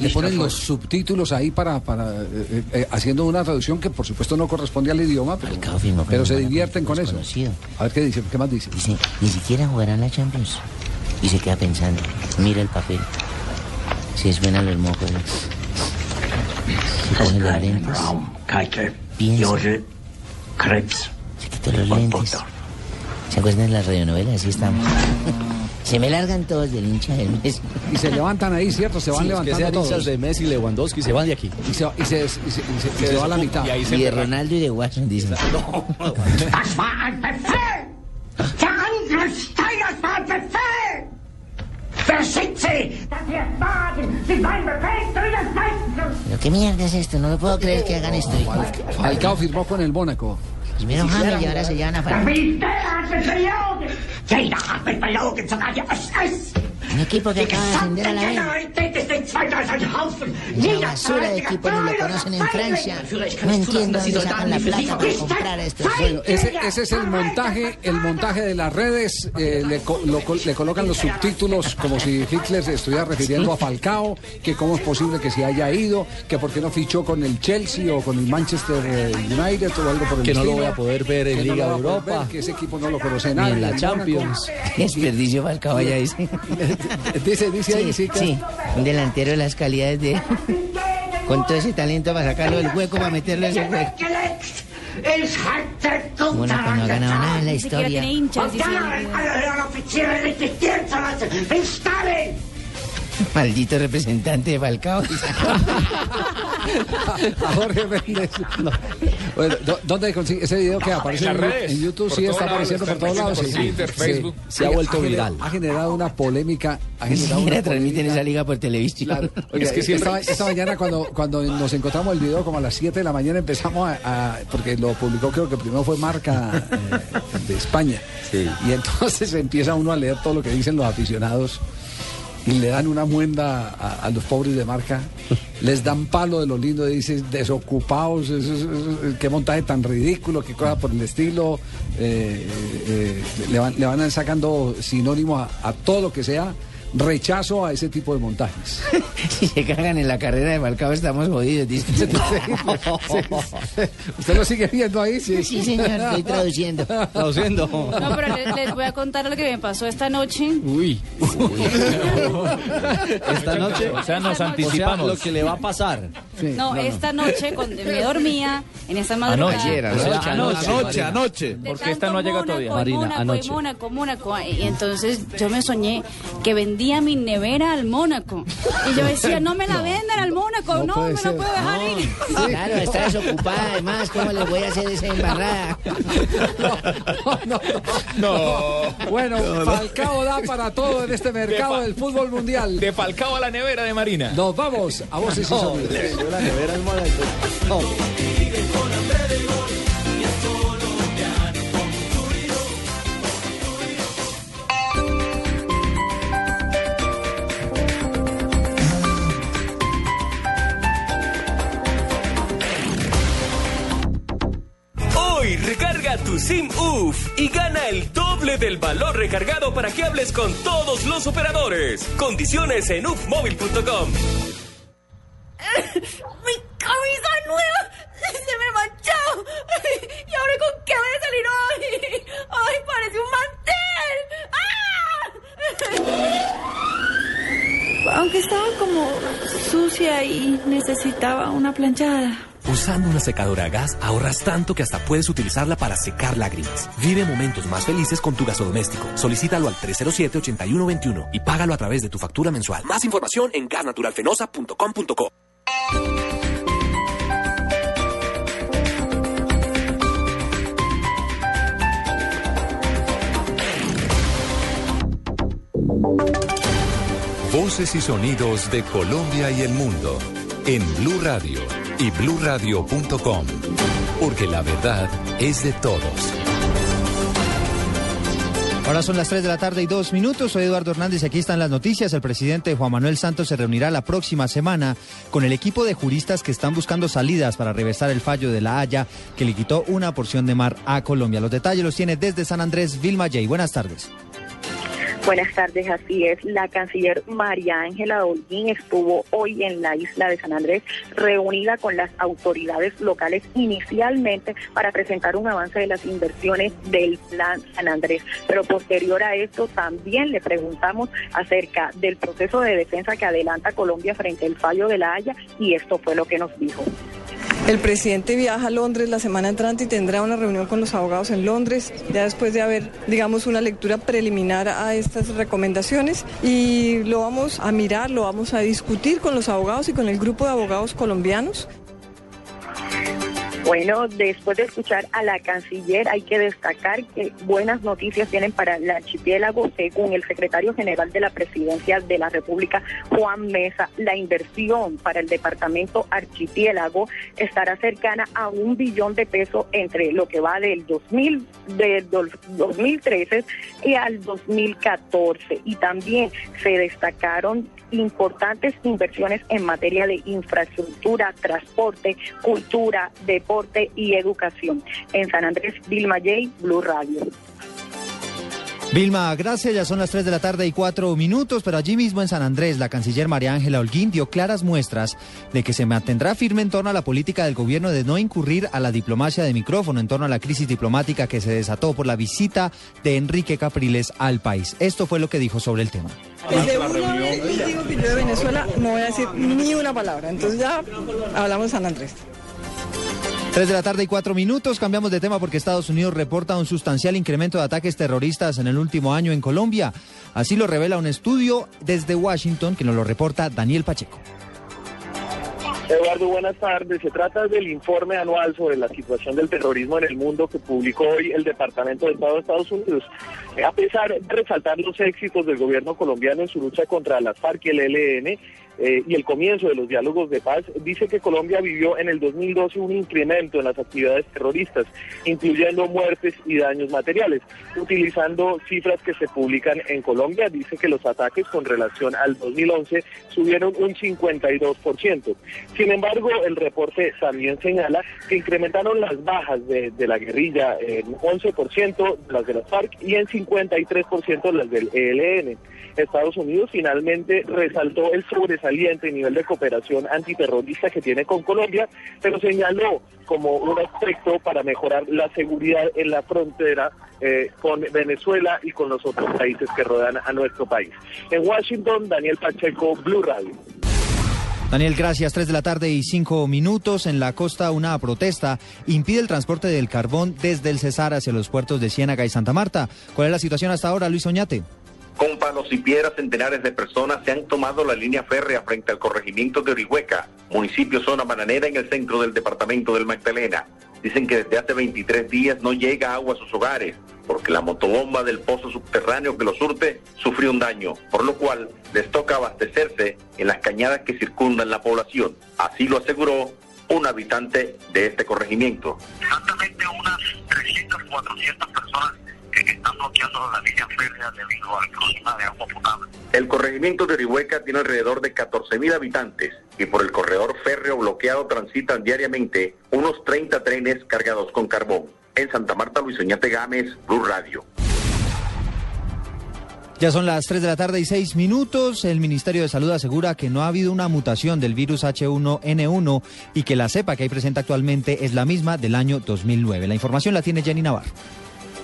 le, ponen los subtítulos ahí para, para eh, eh, haciendo una traducción que por supuesto no corresponde al idioma, pero, pero se divierten con eso. A ver qué dice, qué más dice. dice, ni siquiera jugarán la Champions. y se queda pensando. Mira el papel. Se suenan los mocos. Se coge los lentes. Piensa. Se quita los lentes. ¿Se acuerdan de las radionovelas? Así estamos. Se me largan todos del hincha del Messi. Y se levantan ahí, ¿cierto? Se van Sí, los que levantando sean hinchas todos. de Messi, Lewandowski, se van de aquí. Y se, y se, y se, y se- y se va a la mitad. Y, de Ronaldo y de Watson, dicen. Das war ein schickt Sie, dass Sie es wagen, sich meinen Befehl zu widersetzen? ¿Pero qué mierda es esto? No me puedo creer que hagan esto. Falcao firmó con el Mónaco. Primero James y ahora se llevan a Falcao. Un equipo que acaba de ascender a la B. Una basura de equipo, ni lo conocen en. Francia. No entiendo dónde sacan la plata para comprar a estos. Bueno, ese, ese es el montaje, el montaje de las redes. eh, le, co- lo col- le colocan los subtítulos como si Hitler se estuviera refiriendo a Falcao, que cómo es posible que se haya ido, que por qué no fichó con el Chelsea o con el Manchester eh, United o algo por el Que no lo voy a poder ver en no Liga a poder Europa. ver, que ese equipo no lo conoce Ni nadie. en la Champions. Qué desperdicio Falcao allá dice. dice, dice ahí, sí, que- sí, un delantero de las calidades de... Con todo ese talento para sacarlo del hueco, para meterlo en ese hueco. Gut Mónaco no ha ganado nada en la historia. Maldito representante de Falcao. a Jorge Méndez. No. Bueno, ¿dó- ¿Dónde consigue ese video que aparece En redes. en YouTube? Sí, está apareciendo por todos lados. apareciendo sí. por Twitter, Sí. Facebook. Se ha vuelto gener- viral. Ha generado una polémica. Ha generado una transmiten esa liga por televisión. Claro. Oiga, Es que siempre- esta, esta mañana cuando, cuando nos encontramos el video como a las 7 de la mañana empezamos a, a- porque lo publicó creo que primero fue marca eh, de España y entonces empieza uno a leer todo lo que dicen los aficionados y le dan una muenda a, los pobres de marca les dan palo de lo lindo dicen desocupados eso es- eso es- qué montaje tan ridículo qué cosa por el estilo eh, eh, le, van, le van sacando sinónimo a todo lo que sea rechazo a ese tipo de montajes Si se cagan en la carrera de Falcao, estamos jodidos. dice. ¿Usted lo sigue viendo ahí? Sí, Sí, señor, estoy traduciendo. Traduciendo. No, pero les, les voy a contar lo que me pasó esta noche. Uy. Esta noche. O sea, nos O sea, anticipamos. lo que le va a pasar. No, esta noche cuando me dormía en esta madrugada. Anoche, O sea, anoche, anoche, anoche. de Porque esta no ha llegado todavía. Marina, Mónaco, anoche. y Mónaco, Mónaco. Y entonces yo me soñé que vendía mi nevera al Mónaco. Y yo decía, no me la vendan al Mónaco, No no, me ser. la puedo dejar ir. Claro, está desocupada además. ¿Cómo le voy a hacer esa embarrada? Bueno, Falcao da para todo en este mercado del fútbol mundial. De Falcao a la nevera de Marina. Nos vamos a voces y sonidos. La nevera es Mónaco. Recarga tu SIM UF y gana el doble del valor recargado para que hables con todos los operadores. Condiciones en ufmóvil.com. ¡Mi camisa nueva! ¡Se me manchó! ¿Y ahora con qué voy a salir hoy? ¡Ay, parece un mantel! ¡Ah! Aunque estaba como sucia y necesitaba una planchada. Usando una secadora a gas ahorras tanto que hasta puedes utilizarla para secar lágrimas. Vive momentos más felices con tu gasodoméstico. Solicítalo al 307-8121 y págalo a través de tu factura mensual. Más información en gasnaturalfenosa.com.co. Voces y sonidos de Colombia y el mundo en Blue Radio y bluradio.com, porque la verdad es de todos. Ahora son las 3 de la tarde y dos minutos. Soy Eduardo Hernández y aquí están las noticias. El presidente Juan Manuel Santos se reunirá la próxima semana con el equipo de juristas que están buscando salidas para reversar el fallo de la Haya que le quitó una porción de mar a Colombia. Los detalles los tiene desde San Andrés Vilma J. Buenas tardes. Buenas tardes, así es. La canciller María Ángela Holguín estuvo hoy en la isla de San Andrés reunida con las autoridades locales inicialmente para presentar un avance de las inversiones del Plan San Andrés. Pero posterior a esto también le preguntamos acerca del proceso de defensa que adelanta Colombia frente al fallo de la Haya y esto fue lo que nos dijo. El presidente viaja a Londres la semana entrante y tendrá una reunión con los abogados en Londres, ya después de haber, digamos, una lectura preliminar a estas recomendaciones y lo vamos a mirar, lo vamos a discutir con los abogados y con el grupo de abogados colombianos. Bueno, después de escuchar a la canciller, hay que destacar que buenas noticias tienen para el archipiélago. Según el secretario general de la Presidencia de la República, Juan Mesa, la inversión para el departamento archipiélago estará cercana a un billón de pesos entre lo que va del 2000, del 2013 y al 2014. Y también se destacaron importantes inversiones en materia de infraestructura, transporte, cultura, deporte y educación. En San Andrés, Vilma J, Blue Radio. Vilma, gracias. Ya son las 3 de la tarde y 4 minutos, pero allí mismo en San Andrés, la canciller María Ángela Holguín dio claras muestras de que se mantendrá firme en torno a la política del gobierno de no incurrir a la diplomacia de micrófono en torno a la crisis diplomática que se desató por la visita de Enrique Capriles al país. Esto fue lo que dijo sobre el tema. Desde una vez digo que yo de Venezuela no voy a decir ni una palabra, entonces ya hablamos de San Andrés. 3 de la tarde y 4 minutos. Cambiamos de tema porque Estados Unidos reporta un sustancial incremento de ataques terroristas en el último año en Colombia. Así lo revela un estudio desde Washington que nos lo reporta Daniel Pacheco. Eduardo, buenas tardes. Se trata del informe anual sobre la situación del terrorismo en el mundo que publicó hoy el Departamento de Estado de Estados Unidos. A pesar de resaltar los éxitos del gobierno colombiano en su lucha contra las FARC y el ELN, eh, y el comienzo de los diálogos de paz, dice que Colombia vivió en el 2012 un incremento en las actividades terroristas, incluyendo muertes y daños materiales. Utilizando cifras que se publican en Colombia, dice que los ataques con relación al 2011 subieron un 52%. Sin embargo, el reporte también señala que incrementaron las bajas de, de la guerrilla en 11% las de las FARC y en 53% las del ELN. Estados Unidos finalmente resaltó el sobresaliente nivel de cooperación antiterrorista que tiene con Colombia, pero señaló como un aspecto para mejorar la seguridad en la frontera eh, con Venezuela y con los otros países que rodean a nuestro país. En Washington, Daniel Pacheco, Blue Radio. Daniel, gracias. 3 de la tarde y 5 minutos. En la costa, una protesta impide el transporte del carbón desde el Cesar hacia los puertos de Ciénaga y Santa Marta. ¿Cuál es la situación hasta ahora, Luis Oñate? Con palos y piedras, centenares de personas se han tomado la línea férrea frente al corregimiento de Orihueca, municipio zona bananera en el centro del departamento del Magdalena. Dicen que desde hace 23 días no llega agua a sus hogares, porque la motobomba del pozo subterráneo que lo surte sufrió un daño, por lo cual les toca abastecerse en las cañadas que circundan la población. Así lo aseguró un habitante de este corregimiento. Exactamente unas 300, 400 personas que están bloqueando la línea férrea debido al problema de agua potable. El corregimiento de Orihueca tiene alrededor de 14.000 habitantes y por el corredor férreo bloqueado transitan diariamente unos 30 trenes cargados con carbón. En Santa Marta, Luis Oñate Gámez, Blue Radio. Ya son las 3 de la tarde y 6 minutos. El Ministerio de Salud asegura que no ha habido una mutación del virus H1N1 y que la cepa que hay presente actualmente es la misma del año 2009. La información la tiene Jenny Navarro.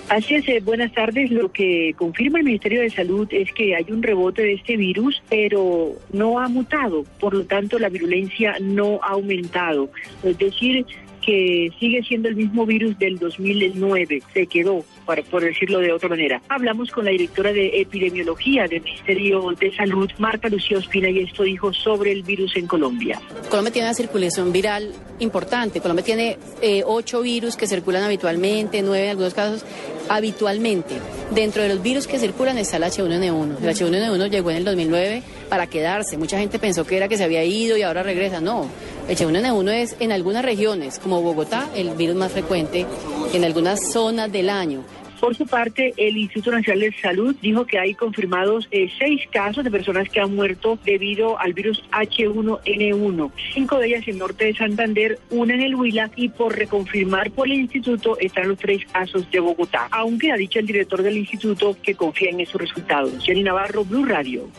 Así es, eh, buenas tardes. Lo que confirma el Ministerio de Salud es que hay un rebote de este virus, pero no ha mutado. Por lo tanto, la virulencia no ha aumentado. Es decir, que sigue siendo el mismo virus del 2009. Se quedó, para, por decirlo de otra manera. Hablamos con la directora de epidemiología del Ministerio de Salud, Marta Lucía Ospina, y esto dijo sobre el virus en Colombia. Colombia tiene una circulación viral importante. Colombia tiene eh, ocho virus que circulan habitualmente, nueve en algunos casos habitualmente. Dentro de los virus que circulan está el H1N1. El H1N1 llegó en el 2009 para quedarse. Mucha gente pensó que era que se había ido y ahora regresa. No, el H1N1 es en algunas regiones, como Bogotá, el virus más frecuente en algunas zonas del año. Por su parte, el Instituto Nacional de Salud dijo que hay confirmados eh, seis casos de personas que han muerto debido al virus H1N1. Cinco de ellas en norte de Santander, una en el Huila y por reconfirmar por el instituto están los tres casos de Bogotá. Aunque ha dicho el director del instituto que confía en esos resultados. Jenny Navarro, Blue Radio.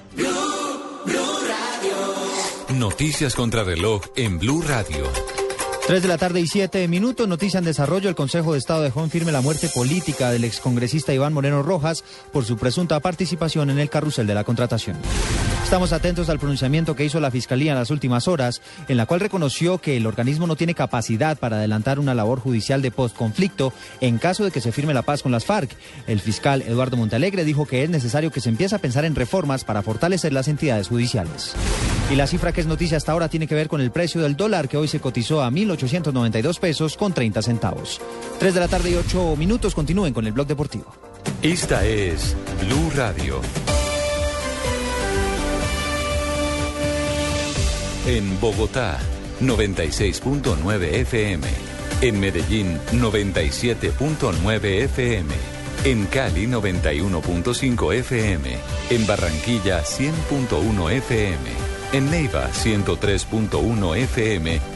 Noticias contra reloj en Blue Radio. 3 de la tarde y 7 minutos, noticia en desarrollo. El Consejo de Estado dejó en firme la muerte política del excongresista Iván Moreno Rojas por su presunta participación en el carrusel de la contratación. Estamos atentos al pronunciamiento que hizo la Fiscalía en las últimas horas, en la cual reconoció que el organismo no tiene capacidad para adelantar una labor judicial de postconflicto en caso de que se firme la paz con las FARC. El fiscal Eduardo Montalegre dijo que es necesario que se empiece a pensar en reformas para fortalecer las entidades judiciales. Y la cifra que es noticia hasta ahora tiene que ver con el precio del dólar que hoy se cotizó a 1.892 pesos con 30 centavos. 3 de la tarde y 8 minutos continúen con el blog deportivo. Esta es Blue Radio. En Bogotá, 96.9 FM. En Medellín, 97.9 FM. En Cali, 91.5 FM. En Barranquilla, 100.1 FM. En Neiva, 103.1 FM.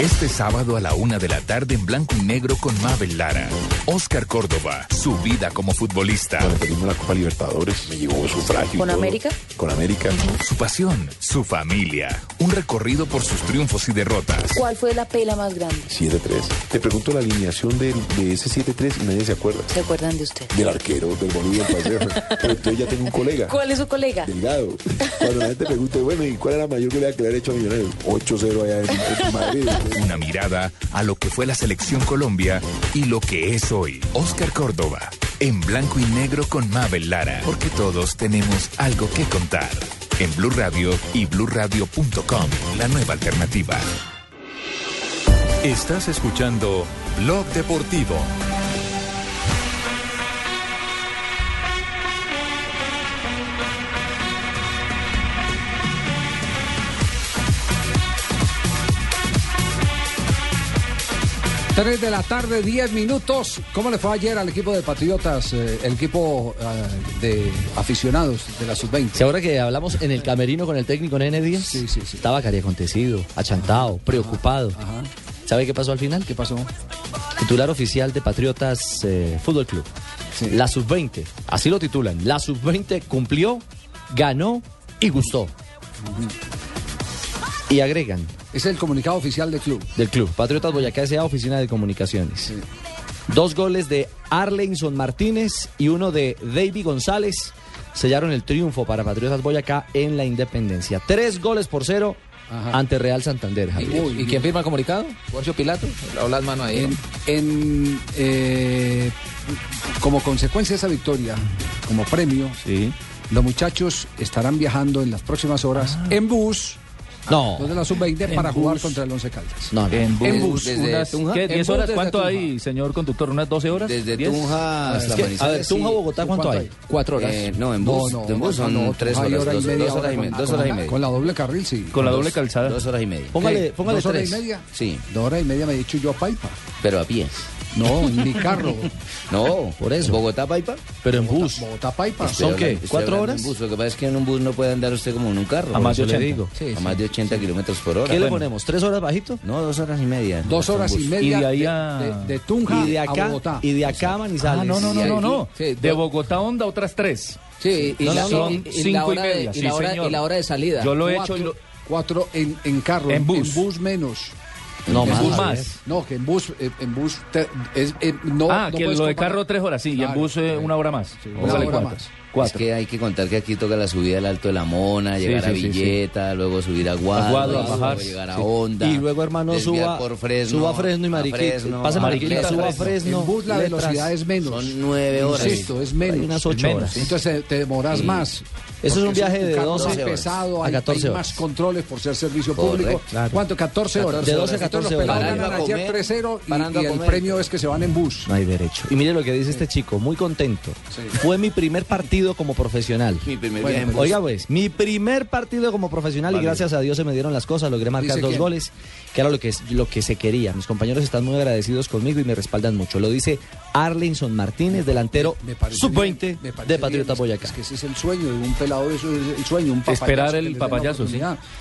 Este sábado a la una de la tarde en blanco y negro con Mabel Lara. Oscar Córdoba, su vida como futbolista. Cuando perdimos la Copa Libertadores, me llevó sufragio. ¿Con todo. América? Con América. Su pasión, su familia. Un recorrido por sus triunfos y derrotas. ¿Cuál fue la pela más grande? 7-3. Te pregunto la alineación de, ese 7-3 y nadie se acuerda. ¿Se acuerdan de usted? Del arquero, del boludo, del paseo. Pero entonces ya tengo un colega. ¿Cuál es su colega? Delgado. Cuando la gente pregunte, bueno, ¿y cuál era la mayor que le han hecho a Millonarios? 8-0 allá en, en Madrid. Una mirada a lo que fue la selección Colombia y lo que es hoy. Oscar Córdoba, en blanco y negro con Mabel Lara. Porque todos tenemos algo que contar. En Blue Radio y bluradio.com, la nueva alternativa. Estás escuchando Blog Deportivo. Tres de la tarde, 10 minutos. ¿Cómo le fue ayer al equipo de Patriotas, eh, el equipo eh, de aficionados de la Sub-20? Si ahora que hablamos en el camerino con el técnico Nene Díaz, estaba cari acontecido, achantado, preocupado. ¿Sabe qué pasó al final? ¿Qué pasó? Titular oficial de Patriotas eh, Fútbol Club. La Sub-20, así lo titulan. La Sub-20 cumplió, ganó y gustó. Y agregan. Es el comunicado oficial del club. Del club. Patriotas Boyacá S.A. Oficina de Comunicaciones. Dos goles de Arlenson Martínez y uno de David González sellaron el triunfo para Patriotas Boyacá en la Independencia. Tres goles por cero ante Real Santander. Javier. ¿Y quién firma el comunicado? ¿Borcio Pilato? Las manos ahí. En, en, eh, como consecuencia de esa victoria, como premio, los muchachos estarán viajando en las próximas horas en bus. No. Los de la sub-20 En para jugar contra el Once Caldas. No, no. En bus, En bus. desde Unas- Tunja. ¿qué? En 10 bus horas, ¿cuánto hay, señor conductor? ¿Unas 12 horas? Desde 10? Tunja hasta Es que. A ver, Tunja, Bogotá, ¿cuánto hay? Cuatro horas. Eh, no, en bus, en bus son tres horas, hora y dos, media dos horas y media. con- Dos horas y media. Con la doble carril, sí. Con la doble calzada. Dos horas y media. ¿Qué? ¿Dos horas y media? Sí. Dos horas y media me he dicho yo a Paipa. Pero a pie. No, en mi carro. No, por eso. ¿Bogotá Paipa? Pero en bus. Bogotá Paipa. ¿Son qué? ¿Cuatro horas? en bus. Lo que pasa es que en un bus no puede andar usted como en un carro. A más de Por eso le 80. digo. Sí, a sí. más de 80 kilómetros por hora. ¿Qué le ponemos? ¿Tres horas bajito? No, dos horas y media. Dos horas y bus. media Y de ahí de, a- de- de Tunja y de a acá, Bogotá. y de acá a Manizales. Ah, no, no, no, no, no. Sí, De Bogotá a Onda otras tres. Sí, y No, la- son y- y cinco y hora de- media. y sí, la hora- señor. y la hora de salida. Yo lo he hecho y lo... cuatro en, en carro, En en bus. bus, menos. No, En más. bus más. No, que en bus, eh, en bus te- es, eh, no, ah, no que lo de carro tres horas, sí, y en bus eh, una hora más. una hora cuatro. Es que hay que contar que aquí toca la subida al Alto de la Mona, Sí, llegar a sí, sí, sí. Villeta, luego subir a Guadua, luego bajar. llegar a. Honda. Y luego, hermano, suba- por Fresno, suba a Fresno y Mariquita. Fresno, Pase a Mariquita, suba a Fresno. En bus la letras. velocidad es menos. Son nueve horas. Insisto, es menos. Hay unas ocho menos. horas. Entonces te, te demoras Sí. más. Eso es un viaje de carro 12 más horas. pesado, A hay, 14 hay horas. más controles por ser servicio Correcto. público. Claro. ¿Cuánto? 14 horas. De 12 a Entonces 14 los pelados horas. ganan Parando a ayer comer, 3-0 y, y el comer. premio es que se van en bus. No hay derecho. Y mire lo que dice este chico, muy contento. Fue mi primer partido como profesional. Mi primer Bueno, viaje en bus. Oiga, pues, mi primer partido como profesional y Vale. gracias a Dios se me dieron las cosas, logré marcar ¿Dice dos quién? goles, que era lo que, lo que se quería. Mis compañeros están muy agradecidos conmigo y me respaldan mucho. Lo dice Arlinson Martínez, delantero Me parece sub-20 bien, me parece de Patriota bien. Boyacá. Es que ese es el sueño de un pelado de eso, es el sueño, un papayazo Esperar el papayazo, sí.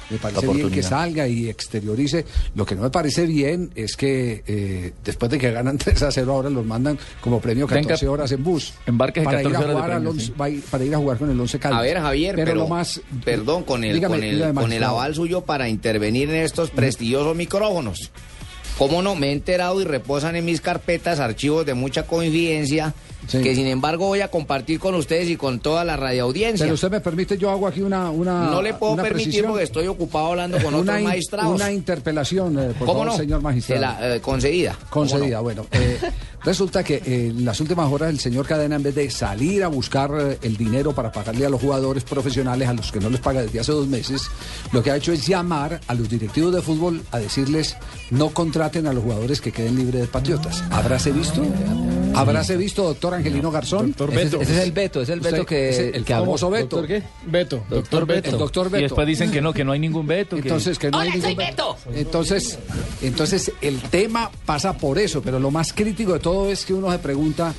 Me parece bien que salga y exteriorice. Lo que no me parece bien es que eh, después de que ganan 3 a 0 ahora los mandan como premio 14 Venga, horas en bus. embarques para 14 ir a horas de jugar al premio, once- sí. para ir a jugar con el 11 Caldas. A ver, Javier, pero, lo más perdón, con el, Dígame, con, el, dígame, con el aval suyo para intervenir en estos prestigiosos micrófonos. ¿Cómo no? Me he enterado y reposan en mis carpetas archivos de mucha confidencia Sí. que sin embargo voy a compartir con ustedes y con toda la radioaudiencia. Pero usted me permite, yo hago aquí una. una no le puedo una permitir precisión. porque estoy ocupado hablando con una, otros in- magistrados. una interpelación, eh, por ¿Cómo favor, no? señor magistrado. La, eh, concedida. Concedida, bueno. eh, resulta que eh, en las últimas horas el señor Cadena, en vez de salir a buscar eh, el dinero para pagarle a los jugadores profesionales, a los que no les paga desde hace dos meses, lo que ha hecho es llamar a los directivos de fútbol a decirles no contraten a los jugadores que queden libres de patriotas. ¿Habráse visto? ¿Habráse visto, doctor Angelino Garzón? Ese, es- ese es el veto, es el Usted- que, el que famoso veto. ¿Doctor qué? Beto. Doctor Beto. El doctor Y Beto. después dicen que no, que no hay ningún veto. que- Entonces, que no hay ningún veto. Entonces, entonces, el tema pasa por eso, pero lo más crítico de todo es que uno se pregunta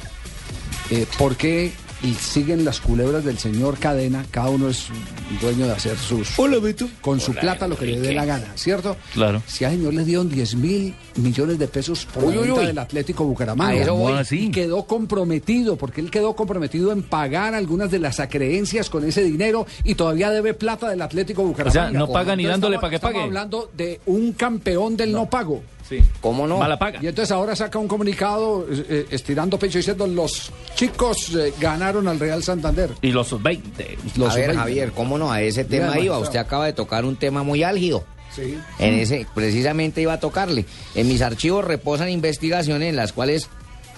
eh, por qué siguen las culebras del señor Cadena, cada uno es dueño de hacer sus... Con su plata lo que le dé la gana, ¿cierto? Claro. Si al señor le dieron 10 mil millones de pesos por Uy, la uy, venta uy. del Atlético Bucaramanga. A voy. ¿Cómo así? Y quedó comprometido, porque él quedó comprometido en pagar algunas de las acreencias con ese dinero y todavía debe plata del Atlético Bucaramanga. no paga ni dándole estamos- pa' que estamos pague. hablando de un campeón del no, pago. Sí. ¿Cómo no? Mala paga. Y entonces ahora saca un comunicado eh, eh, estirando pecho diciendo los chicos eh, ganaron al Real Santander. Y los 20. Los a ver, 20. Javier, ¿cómo no? A ese tema iba. Usted acaba de tocar un tema muy álgido. Sí. En ese, precisamente iba a tocarle. En mis archivos reposan investigaciones en las cuales,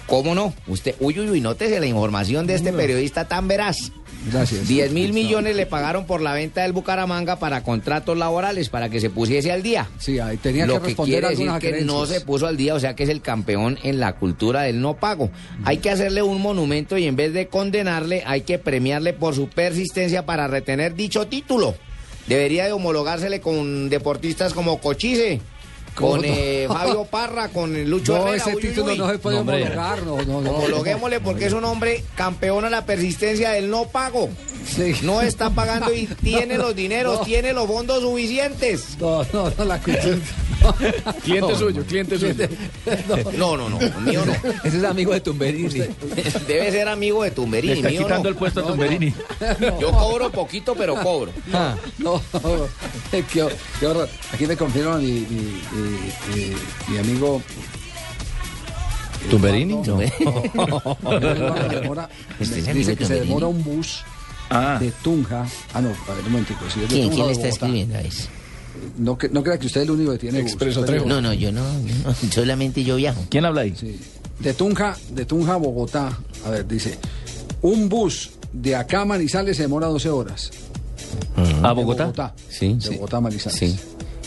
¿cómo no? Usted, uy, uy, uy, nótese la información de este periodista tan veraz. Gracias. 10 mil millones le pagaron por la venta del Bucaramanga para contratos laborales, para que se pusiese al día. Sí, ahí tenía Lo que que responder quiere decir que no se puso al día, o sea que es el campeón en la cultura del no pago. Hay que hacerle un monumento y en vez de condenarle, hay que premiarle por su persistencia para retener dicho título. Debería de homologársele con deportistas como Cochise, ¿Cómo con eh, Fabio Parra, con el Lucho No, Herrera. ese uy, título uy. no se puede homologar. No, no, no. Homologuémosle porque es un hombre campeón a la persistencia del no pago. Sí. No está pagando y tiene los dineros, No. tiene los fondos suficientes. No, no, no, la cuestión. Cliente suyo, cliente suyo. No, no, no, mío no. Ese es amigo de Tumberini. Debe ser amigo de Le Tumberini, está mío quitando no. el puesto a Tumberini. Yo cobro poquito, pero cobro. Ah, No, no, qué, qué horror. Aquí me confirma mi, mi, mi- mi- mi amigo. ¿Tumberini? No, no, no, no, demora- Este es dice que se Tumberini. demora un bus Ah. de Tunja. Ah, no, a ver un momentico. Si ¿Quién, quién le está escribiendo a eso? No, que- no crea que usted es el único que tiene bus. Expreso Trejo. No, no, yo no, solamente yo viajo. ¿Quién habla ahí? Sí. De Tunja, de Tunja a Bogotá. A ver, dice. Un bus de acá a Manizales se demora 12 horas. ¿A De Bogotá? Bogotá. Sí, De sí. Bogotá a Manizales. Sí.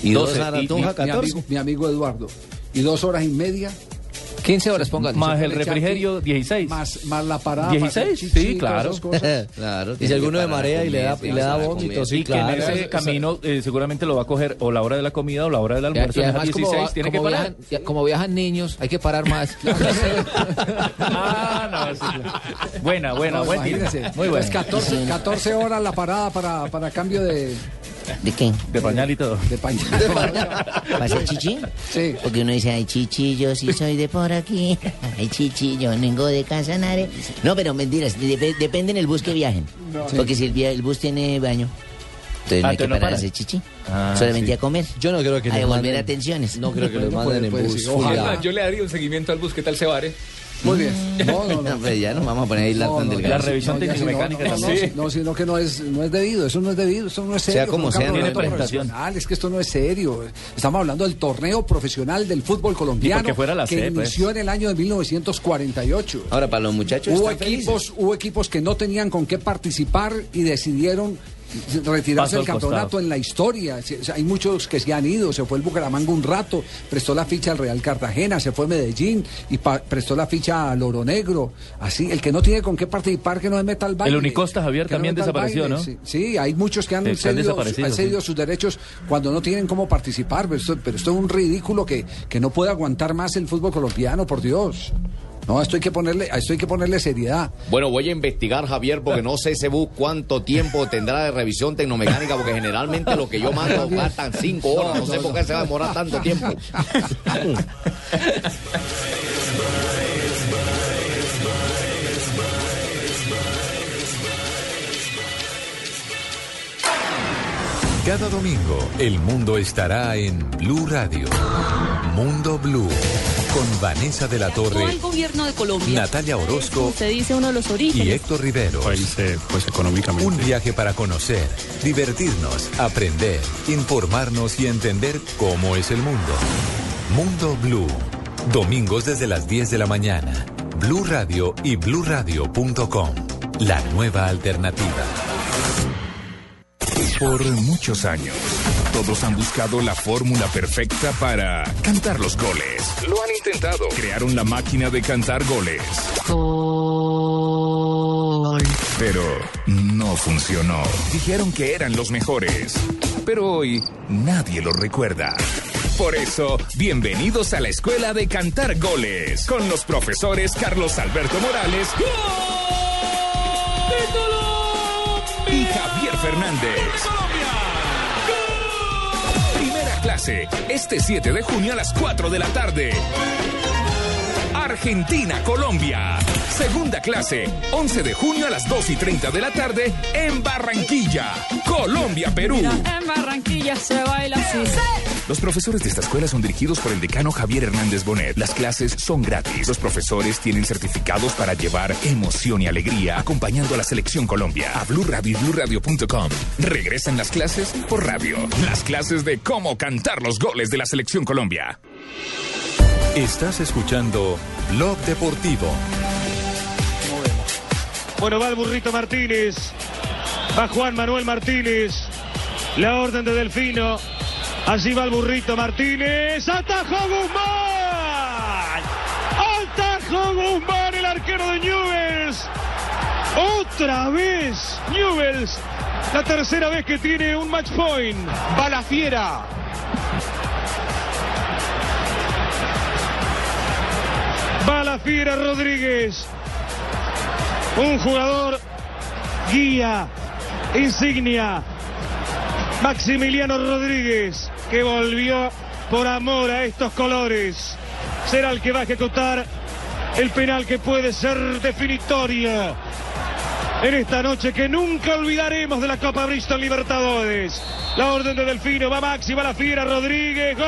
Y 12, dos a Mi 14. amigo, mi amigo Eduardo. Y dos horas y media 15 horas, póngale. Más el refrigerio, aquí, 16. Más, más la parada. para 16, hacer chichi, sí, claro. cosas. Claro. Y si alguno de marea y le da, y le da vómito, sí, y que en claro. ese camino eh, seguramente lo va a coger o la hora de la comida o la hora del almuerzo. y como, 16 va- tiene que parar. viajan, ya- como viajan niños, hay que parar más. ah, no, sí, claro. Buena, buena, No, buen tiro. imagínese. Muy buena. Pues 14, 14 horas la parada para, para cambio de, ¿De qué? De pañal y todo. de pañal. ¿Va a ser chichi? Sí. Porque uno dice, ay, chichi, yo sí soy de por aquí. Ay, chichi, yo vengo de Casanare. No, pero mentiras, dep- depende en el bus que viajen. No. Porque si el, el bus tiene baño. Entonces no Ah, hay que no parar para. ese chichi. Ah, Solamente sí. a comer. Yo no creo que A devolver manden- atenciones. No creo que los Bueno, manden en bus. Ojalá. Yo le daría un seguimiento al bus. ¿Qué tal se vare? Muy bien. No, no, no. pues ya nos vamos a poner ahí la tan delgada. ya sí, no, ya sí, no, no, no, no, no, sino que no es, no es debido, eso no es debido, eso no es Sea serio. como sea, tiene presentación. profesional, Es que esto no es serio. Estamos hablando del torneo profesional del fútbol colombiano porque fuera la que C, pues. inició en el año de 1948. Ahora, para los muchachos Hubo están equipos, hubo equipos que no tenían con qué participar y decidieron retirarse del campeonato costado. en la historia. Hay muchos que se han ido. Se fue el Bucaramanga un rato, prestó la ficha al Real Cartagena, se fue Medellín y prestó la ficha al Oro Negro. Así, el que no tiene con qué participar, que no se meta al baile. Unicosta, Javier, no también al desapareció, baile, ¿no? Sí, sí, hay muchos que han, Sí, han cedido, desaparecido, han cedido sí. sus derechos cuando no tienen cómo participar. Pero esto, pero esto es un ridículo que, que no puede aguantar más el fútbol colombiano, por Dios. No, a esto hay que ponerle, a esto hay que ponerle seriedad. Bueno, voy a investigar, Javier, porque no sé ese bus cuánto tiempo tendrá de revisión tecnomecánica, porque generalmente lo que yo mando faltan cinco horas. No sé por qué se va a demorar tanto tiempo. Cada domingo el mundo estará en Blue Radio. Mundo Blue. Con Vanessa de la Torre, el gobierno de Colombia. Natalia Orozco Se dice uno de los y orígenes. Héctor Rivero. pues económicamente. Un viaje para conocer, divertirnos, aprender, informarnos y entender cómo es el mundo. Mundo Blue. Domingos desde las 10 de la mañana. Blue Radio y bluradio.com. La nueva alternativa. Por muchos años, todos han buscado la fórmula perfecta para cantar los goles. Lo han intentado. Crearon la máquina de cantar goles. Pero no funcionó. Dijeron que eran los mejores. Pero hoy nadie lo recuerda. Por eso, bienvenidos a la Escuela de Cantar Goles con los profesores Carlos Alberto Morales y Javier Fernández. Primera clase, este 7 de junio a las 4 de la tarde. Argentina, Colombia. Segunda clase, 11 de junio a las 2 y 30 de la tarde en Barranquilla, Colombia, Perú. En Barranquilla se baila así. Los profesores de esta escuela son dirigidos por el decano Javier Hernández Bonet. Las clases son gratis. Los profesores tienen certificados para llevar emoción y alegría acompañando a la selección Colombia. A Blue Radio y BlueRadio.com. Regresan las clases por radio. Las clases de cómo cantar los goles de la selección Colombia. Estás escuchando Blog Deportivo. Bueno, va el burrito Martínez. Va Juan Manuel Martínez. La orden de Delfino. Allí va el burrito Martínez. ¡Atajó Guzmán! ¡Atajó Guzmán, el arquero de Newells! ¡Otra vez! Newells. La tercera vez que tiene un match point. Va la fiera. La fiera Rodríguez. Un jugador guía, insignia. Maximiliano Rodríguez, que volvió por amor a estos colores. Será el que va a ejecutar el penal que puede ser definitoria en esta noche que nunca olvidaremos de la Copa Bristol Libertadores. La orden de Delfino, va Maxi, va la fiera Rodríguez. ¡Gol!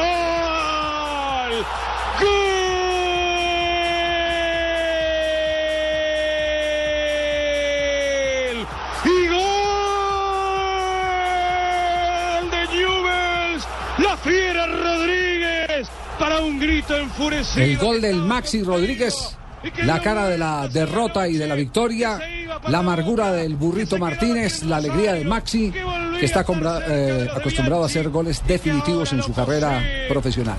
Para un grito enfurecido. El gol del Maxi Rodríguez, la cara de la derrota y de la victoria, la amargura del burrito Martínez, la alegría de Maxi, que está eh, acostumbrado a hacer goles definitivos en su carrera profesional.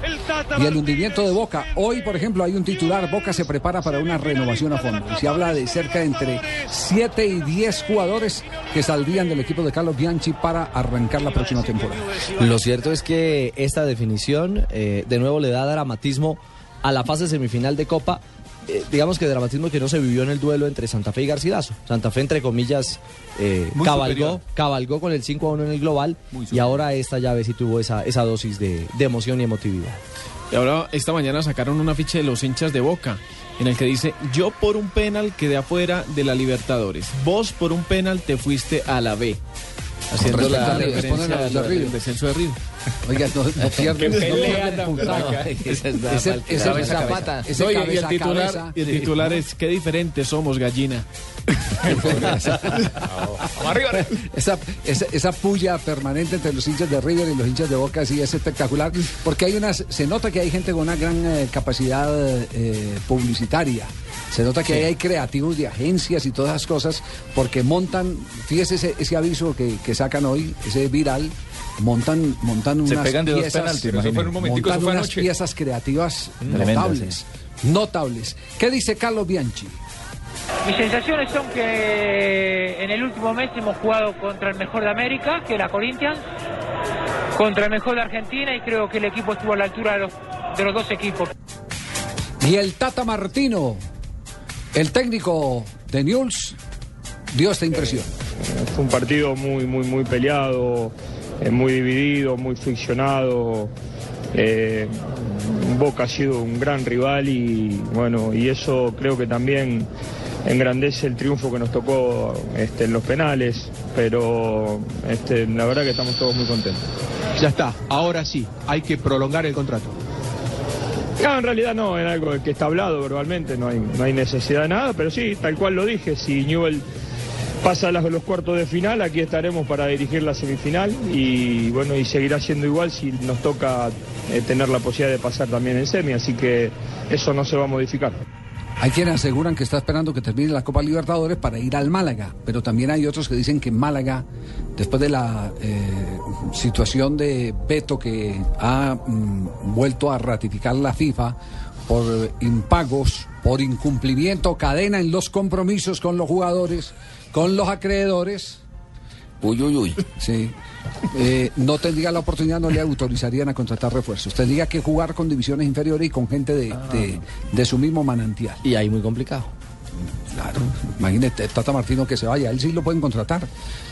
Y el hundimiento de Boca. Hoy, por ejemplo, hay un titular, Boca se prepara para una renovación a fondo. Y se habla de cerca entre 7 y 10 jugadores que saldrían del equipo de Carlos Bianchi para arrancar la próxima temporada. Lo cierto es que esta definición eh, de nuevo le da dramatismo a la fase semifinal de Copa. Eh, digamos que dramatismo que no se vivió en el duelo entre Santa Fe y Garcilaso. Santa Fe, entre comillas, eh, cabalgó, cabalgó con el 5 a 1 en el global y ahora esta llave sí tuvo esa, esa dosis de, de emoción y emotividad. Y ahora esta mañana sacaron una ficha de los hinchas de Boca en el que dice, yo por un penal quedé afuera de la Libertadores, vos por un penal te fuiste a la B. Haciendo la descenso de River. Oiga, no, no pierden, no pelea pierden Esa es la Cabeza. Zapata, y- el titular, cabeza. y el titular es qué diferente somos gallina. esa, esa, esa puya permanente entre los hinchas de River y los hinchas de Boca sí es espectacular porque hay unas se nota que hay gente con una gran eh, capacidad eh, publicitaria. Se nota que Sí. ahí hay creativos de agencias y todas esas cosas porque montan fíjese ese, ese aviso que, que sacan hoy ese viral montan montan Se unas pegan de dos piezas penaltis, Pero eso fue en un momentico, montan eso fue unas anoche. piezas creativas Tremendas, notables notables ¿qué dice Carlos Bianchi? Mis sensaciones son que en el último mes hemos jugado contra el mejor de América, que la Corinthians, contra el mejor de Argentina y creo que el equipo estuvo a la altura de los, de los dos equipos. Y el Tata Martino, el técnico de News, dio esta impresión. Fue un partido muy, muy, muy peleado, eh, muy dividido, muy friccionado. Eh, Boca ha sido un gran rival y bueno, y eso creo que también engrandece el triunfo que nos tocó este, en los penales, pero este, la verdad que estamos todos muy contentos. Ya está, ahora sí, hay que prolongar el contrato. No, en realidad no, es algo que está hablado verbalmente, no hay, no hay necesidad de nada, pero sí, tal cual lo dije, si Newell pasa a las- los cuartos de final, aquí estaremos para dirigir la semifinal y bueno, y seguirá siendo igual si nos toca eh, tener la posibilidad de pasar también en semi, así que eso no se va a modificar. Hay quienes aseguran que está esperando que termine la Copa Libertadores para ir al Málaga, pero también hay otros que dicen que Málaga, después de la eh, situación de veto que ha mm, vuelto a ratificar la FIFA por impagos, por incumplimiento, cadena en los compromisos con los jugadores, con los acreedores. Uy, uy, uy. Sí. Eh, no tendría la oportunidad, no le autorizarían a contratar refuerzos. Tendría que jugar con divisiones inferiores y con gente de, de- de su mismo manantial. Y ahí muy complicado. Claro, imagínate, Tata Martino que se vaya, él sí lo pueden contratar,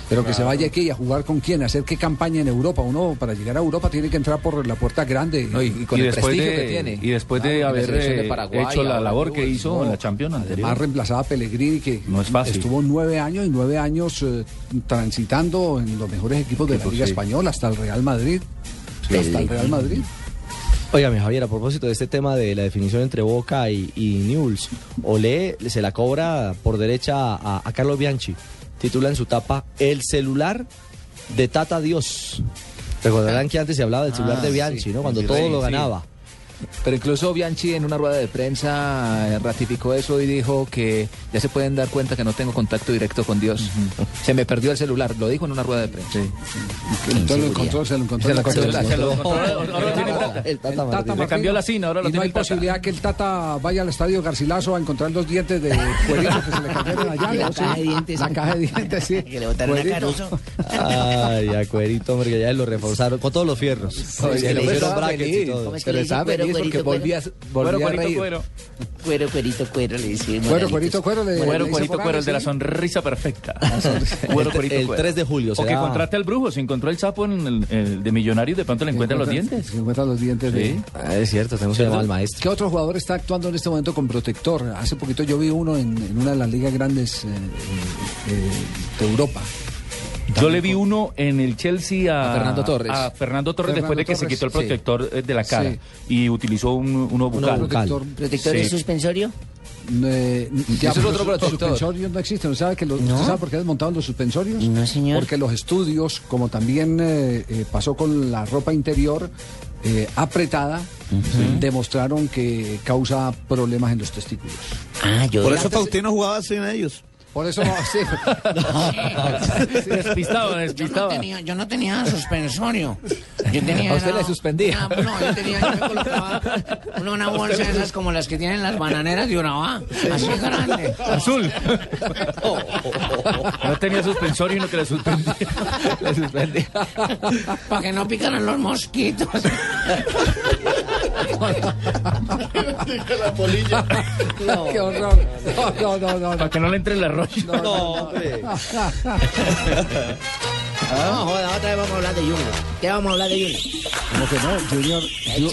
pero que se vaya aquí y a jugar con quién, a hacer qué campaña en Europa. Uno para llegar a Europa tiene que entrar por la puerta grande. y, después de, y después de haber de eh, Paraguay, hecho la labor que hizo no. en la Champions anterior. Además reemplazaba a Pellegrini que No es fácil. estuvo nueve años y nueve años eh, transitando en los mejores equipos de la Liga sí. Española hasta el Real Madrid. hasta el Real Madrid. Óigame, Javier, a propósito de este tema de la definición entre Boca y, y Newell's, Olé se la cobra por derecha a, a Carlos Bianchi. Titula en su tapa El celular de Tata Dios. Recordarán que antes se hablaba del celular Ah, de Bianchi, sí, ¿no? Cuando todo rey, lo sí. Pero incluso Bianchi en una rueda de prensa eh, ratificó eso y dijo que ya se pueden dar cuenta que no tengo contacto directo con Dios. Se me perdió el celular, lo dijo en una rueda de prensa. Entonces lo encontró, se lo encontró. Se lo encontró, se lo- ahora tiene el Tata. El Tata. Le cambió la cina, ahora lo y no tiene hay el Tata. posibilidad que el Tata vaya al estadio Garcilaso a encontrar los dientes de cuerito que se le cayeron allá. La ¿no? caja Sí. de dientes. La caja de dientes, sí. Que le botaron a. Caruso. Ay, a Cuerito, hombre, que ya lo reforzaron con todos los fierros. Se le hicieron brackets y todo. ¿Cómo es que Pero feliz Cuero, porque cuerito, volvía, volvía Cuero, a reír. cuero. Cuero, cuerito, cuero, le decía. Cuero, cuerito, cuero. Le, Cuero, le cuerito, cuero, el de la sonrisa perfecta. Cuero, El- cuerito, el cuero. 3 de julio O que contrate al brujo. Si encontró el sapo en el, el de millonario, de pronto le encuentra los dientes. Se encuentran los dientes de... Sí. Ah, es cierto, tenemos que llamar al maestro. ¿Qué otro jugador está actuando en este momento con protector? Hace poquito yo vi uno en, en una de las ligas grandes eh, eh, eh, de Europa. Yo le vi uno en el Chelsea a, A Fernando Torres. a Fernando Torres Fernando después de que se quitó el protector eh, de la cara Sí. y utilizó un, uno bucal. Protector, ¿Protector Sí. y suspensorio? eh, ya, Eso es otro los protector. suspensorios no existen. ¿Usted sabe, que los, ¿No? ¿usted sabe por qué desmontaron los suspensorios? No, señor. Porque los estudios, como también eh, eh, pasó con la ropa interior eh, apretada, demostraron que causa problemas en los testículos. Ah, yo Por eso Faustino jugaba sin ellos. Por eso no, sí. Despistado, Yo no, despistado. tenía, yo no tenía suspensorio. Yo tenía. A usted era- le suspendía. una- no, yo tenía. Yo me colocaba una, una bolsa de esas como las que tienen las bananeras de Urabá. Así grande. Azul. No tenía suspensorio y no que le suspendía. Le suspendí. Para que no picaran los mosquitos. Qué horror. No, no, no, no. Para que no le entre el arroz. no, no, no. No, joda, otra vez vamos a hablar de Junior. ¿Qué vamos a hablar de Junior? Como que no, Junior.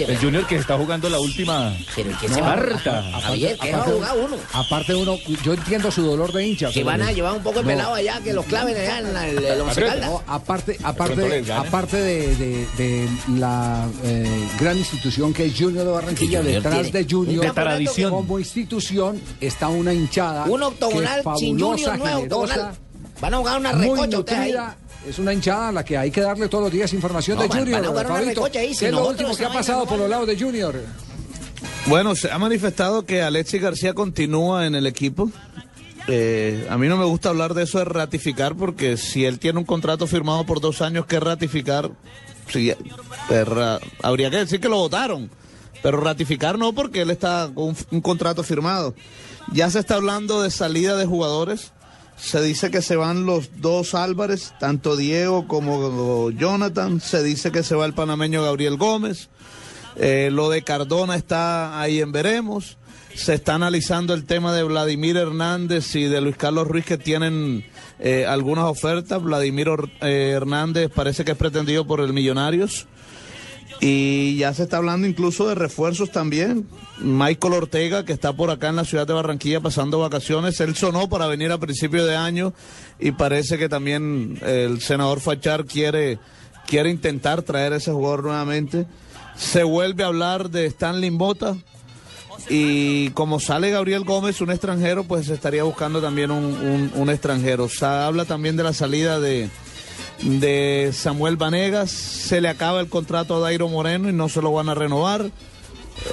El Junior que está jugando la última Pero ¿y qué No, se va a carta. Javier, ¿qué va a jugar uno? Aparte uno, yo entiendo su dolor de hincha. Que van a llevar un poco de No. pelado allá, que los claven allá en la- el, el Once No, Caldas. aparte, pronto aparte, les gana. aparte de, de- de la eh, gran institución que es Junior de Barranquilla, Que Junior detrás tiene de Junior, campeonato como institución, está una hinchada Un octogonal que es sin fabulosa, Junior, no es generosa, octogonal. Van a jugar una muy recocha ustedes ahí. nutrida. Es una hinchada a la que hay que darle todos los días información No, de Junior. Fabito. ¿Qué si es lo último que ha pasado por los lados de Junior? Bueno, se ha manifestado que Alexis García continúa en el equipo. Eh, a mí no me gusta hablar de eso de ratificar porque si él tiene un contrato firmado por dos años que ratificar, sí, eh, ra- habría que decir que lo votaron. Pero ratificar no porque él está con un, un contrato firmado. Ya se está hablando de salida de jugadores. Se dice que se van los dos Álvarez, tanto Diego como Jonathan. Se dice que se va el panameño Gabriel Gómez. Eh, lo de Cardona está ahí en veremos. Se está analizando el tema de Vladimir Hernández y de Luis Carlos Ruiz que tienen eh, algunas ofertas. Vladimir eh, Hernández parece que es pretendido por el Millonarios. Y ya se está hablando incluso de refuerzos también. Michael Ortega, que está por acá en la ciudad de Barranquilla pasando vacaciones, él sonó para venir a principio de año y parece que también el senador Fachar quiere, quiere intentar traer a ese jugador nuevamente. Se vuelve a hablar de Stanley Bota y como sale Gabriel Gómez, un extranjero, pues estaría buscando también un, un- un extranjero. Se habla también de la salida de, de Samuel Vanegas, se le acaba el contrato a Dairo Moreno y no se lo van a renovar.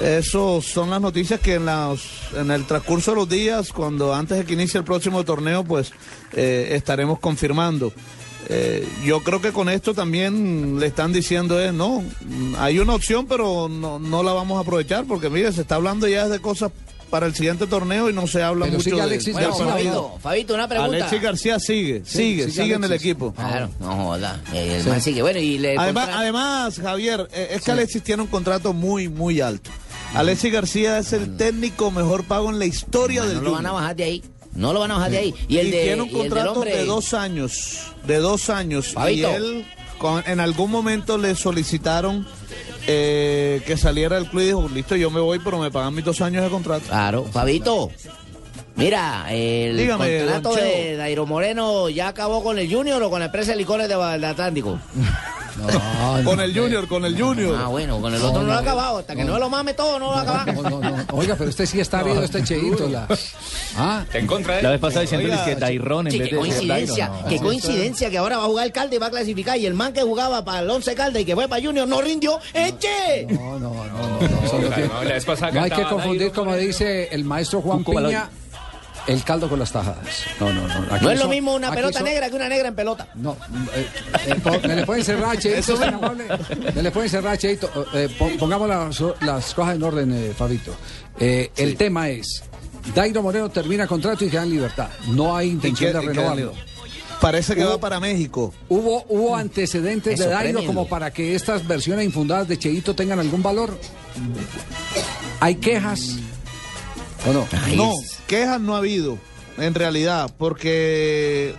Eso son las noticias que en, las, en el transcurso de los días, cuando antes de que inicie el próximo torneo, pues eh, estaremos confirmando. Eh, yo creo que con esto también le están diciendo es no, hay una opción pero no, no la vamos a aprovechar porque mire, se está hablando ya de cosas para el siguiente torneo y no se habla Pero mucho sigue de Alexis García. partido. Fabito, Fabito, una pregunta. Alexis García sigue, Sí, sigue, sigue sigue, en el equipo. Claro, no joda. El Sí. man sigue. Bueno, y le Además, contra- además, Javier, eh, es que Alexis tiene un contrato muy, muy alto. Alexis García es el técnico mejor pago en la historia del no lo van a bajar de ahí. No lo van a bajar de ahí. Y el de tiene un y contrato hombre- de dos años, de dos años. Fabito. Y él con- en algún momento le solicitaron eh, que saliera del club y dijo, listo, yo me voy, pero me pagan mis dos años de contrato. Claro, Fabito. Mira, el Dígame, contrato de Dairo Moreno ya acabó con el Junior o con la empresa de licores de, del Atlántico. con el Junior, con el Junior. Ah, bueno, con el otro no, lo ha acabado. Hasta que no lo mame todo, no lo va a acabar. Oiga, pero este sí está viendo este cheito. La... Ah, en contra La vez pasada diciéndoles que Dairón en Sí, vez qué de coincidencia, no. qué coincidencia que ahora va a jugar el Calde y va a clasificar y el man que jugaba para el Once Calde y que fue para Junior no rindió. ¡Eche! No, no, no. No no, la vez pasada no hay que confundir, como dice el maestro Juan Piña, el caldo con las tajadas. No, no, no. Aquí No es lo son- mismo una pelota son- negra que una negra en pelota. No, eh, eh, po- me le pueden cerrar, Cheito. Me le pueden cerrar, Cheito. Eh, pon- pongamos las, las cosas en orden, eh, Fabito. Eh, El tema es, Dairo Moreno termina contrato y queda en libertad. No hay intención de renovarlo. Parece que Hubo- va para México. ¿Hubo, hubo antecedentes Eso, de Dairo como para que estas versiones infundadas de Cheito tengan algún valor? ¿Hay quejas? ¿O no? No, quejas no ha habido, en realidad, porque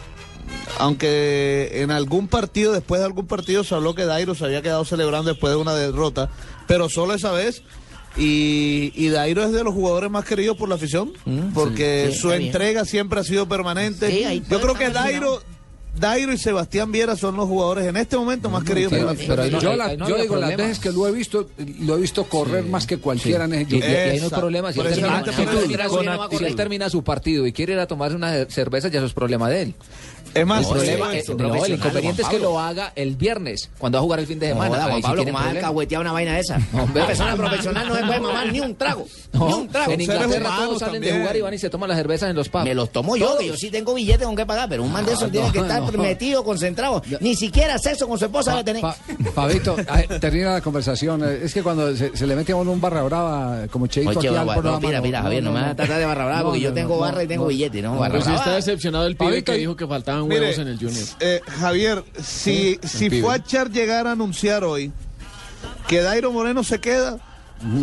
aunque en algún partido, después de algún partido, se habló que Dairo se había quedado celebrando después de una derrota, pero solo esa vez. Y, y Dairo es de los jugadores más queridos por la afición, porque sí, su entrega siempre ha sido permanente. Sí, Yo creo que Dairo, Dairo y Sebastián Viera son los jugadores en este momento más queridos por la afición. yo la- yo digo, las veces que lo he visto, lo he visto correr más que cualquiera en ese Y, y- y ahí no hay problema. Si él, termina, si él termina si él termina su partido y quiere ir a tomarse una cerveza, ya eso es problema de él. Es más, el, problema, eh, no, inconveniente es que lo haga el viernes, cuando va a jugar el fin de No, semana. Ahí Juan Pablo, ¿cómo vas alcahuetear una vaina de esa? Hombre. Una persona profesional no se puede mamar ni un trago. ni un trago. En Inglaterra todos salen de jugar y van y se toman las cervezas en los pubs. Me los tomo yo, que yo sí tengo billete con qué pagar, pero un man de esos No, tiene que no, estar no. metido, concentrado. Ni siquiera sexo con su esposa debe tener. Fabito, termina la conversación. Es que cuando se, se le mete a uno un barra brava como Cheito Oye, aquí al no, programa. mira, mira, Javier, no, me van a tratar de barra brava, porque yo tengo barra y tengo billete, ¿no? Pero brava. está decepcionado el pibe que dijo que faltaban mire, huevos en el Junior. Eh, Javier, si, si pibe. Fuachar llegara a anunciar hoy que Dairo Moreno se queda,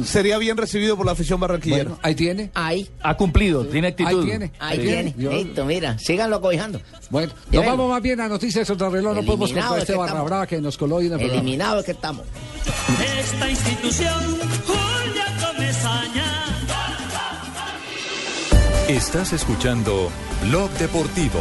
sería bien recibido por la afición barranquillera. ahí tiene. Ahí. Ha cumplido, tiene actitud. Ahí tiene. Ahí Sí. tiene. Yo- Listo, mira. Síganlo cobijando. Bueno, nos ven. vamos más bien a noticias contra reloj. No podemos contar es este barra estamos. brava que nos coló hoy en el programa. Eliminado es que estamos. Esta institución, Julia Comesaña. Estás escuchando Blog Deportivo.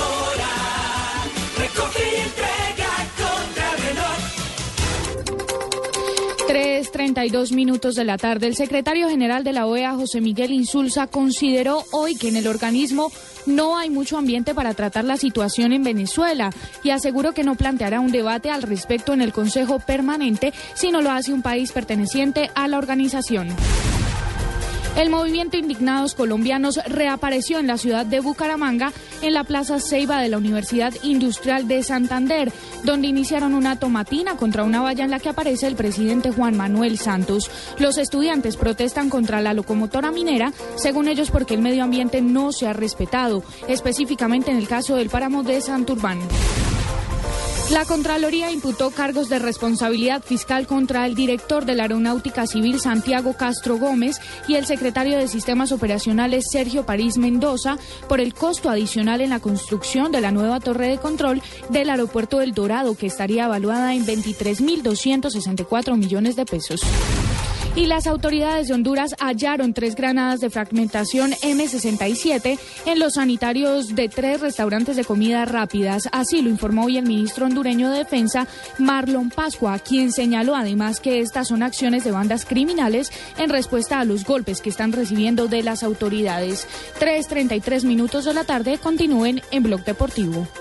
3.32 minutos de la tarde. El secretario general de la OEA, José Miguel Insulza, consideró hoy que en el organismo no hay mucho ambiente para tratar la situación en Venezuela y aseguró que no planteará un debate al respecto en el Consejo Permanente si no lo hace un país perteneciente a la organización. El movimiento Indignados Colombianos reapareció en la ciudad de Bucaramanga, en la Plaza Ceiba de la Universidad Industrial de Santander, donde iniciaron una tomatina contra una valla en la que aparece el presidente Juan Manuel Santos. Los estudiantes protestan contra la locomotora minera, según ellos porque el medio ambiente no se ha respetado, específicamente en el caso del páramo de Santurbán. La Contraloría imputó cargos de responsabilidad fiscal contra el director de la Aeronáutica Civil Santiago Castro Gómez y el secretario de Sistemas Operacionales Sergio París Mendoza por el costo adicional en la construcción de la nueva torre de control del aeropuerto del Dorado, que estaría evaluada en 23.264 millones de pesos. Y las autoridades de Honduras hallaron tres granadas de fragmentación M67 en los sanitarios de tres restaurantes de comida rápidas. Así lo informó hoy el ministro hondureño de Defensa, Marlon Pascua, quien señaló además que estas son acciones de bandas criminales en respuesta a los golpes que están recibiendo de las autoridades. 3.33 minutos de la tarde continúen en Blog Deportivo.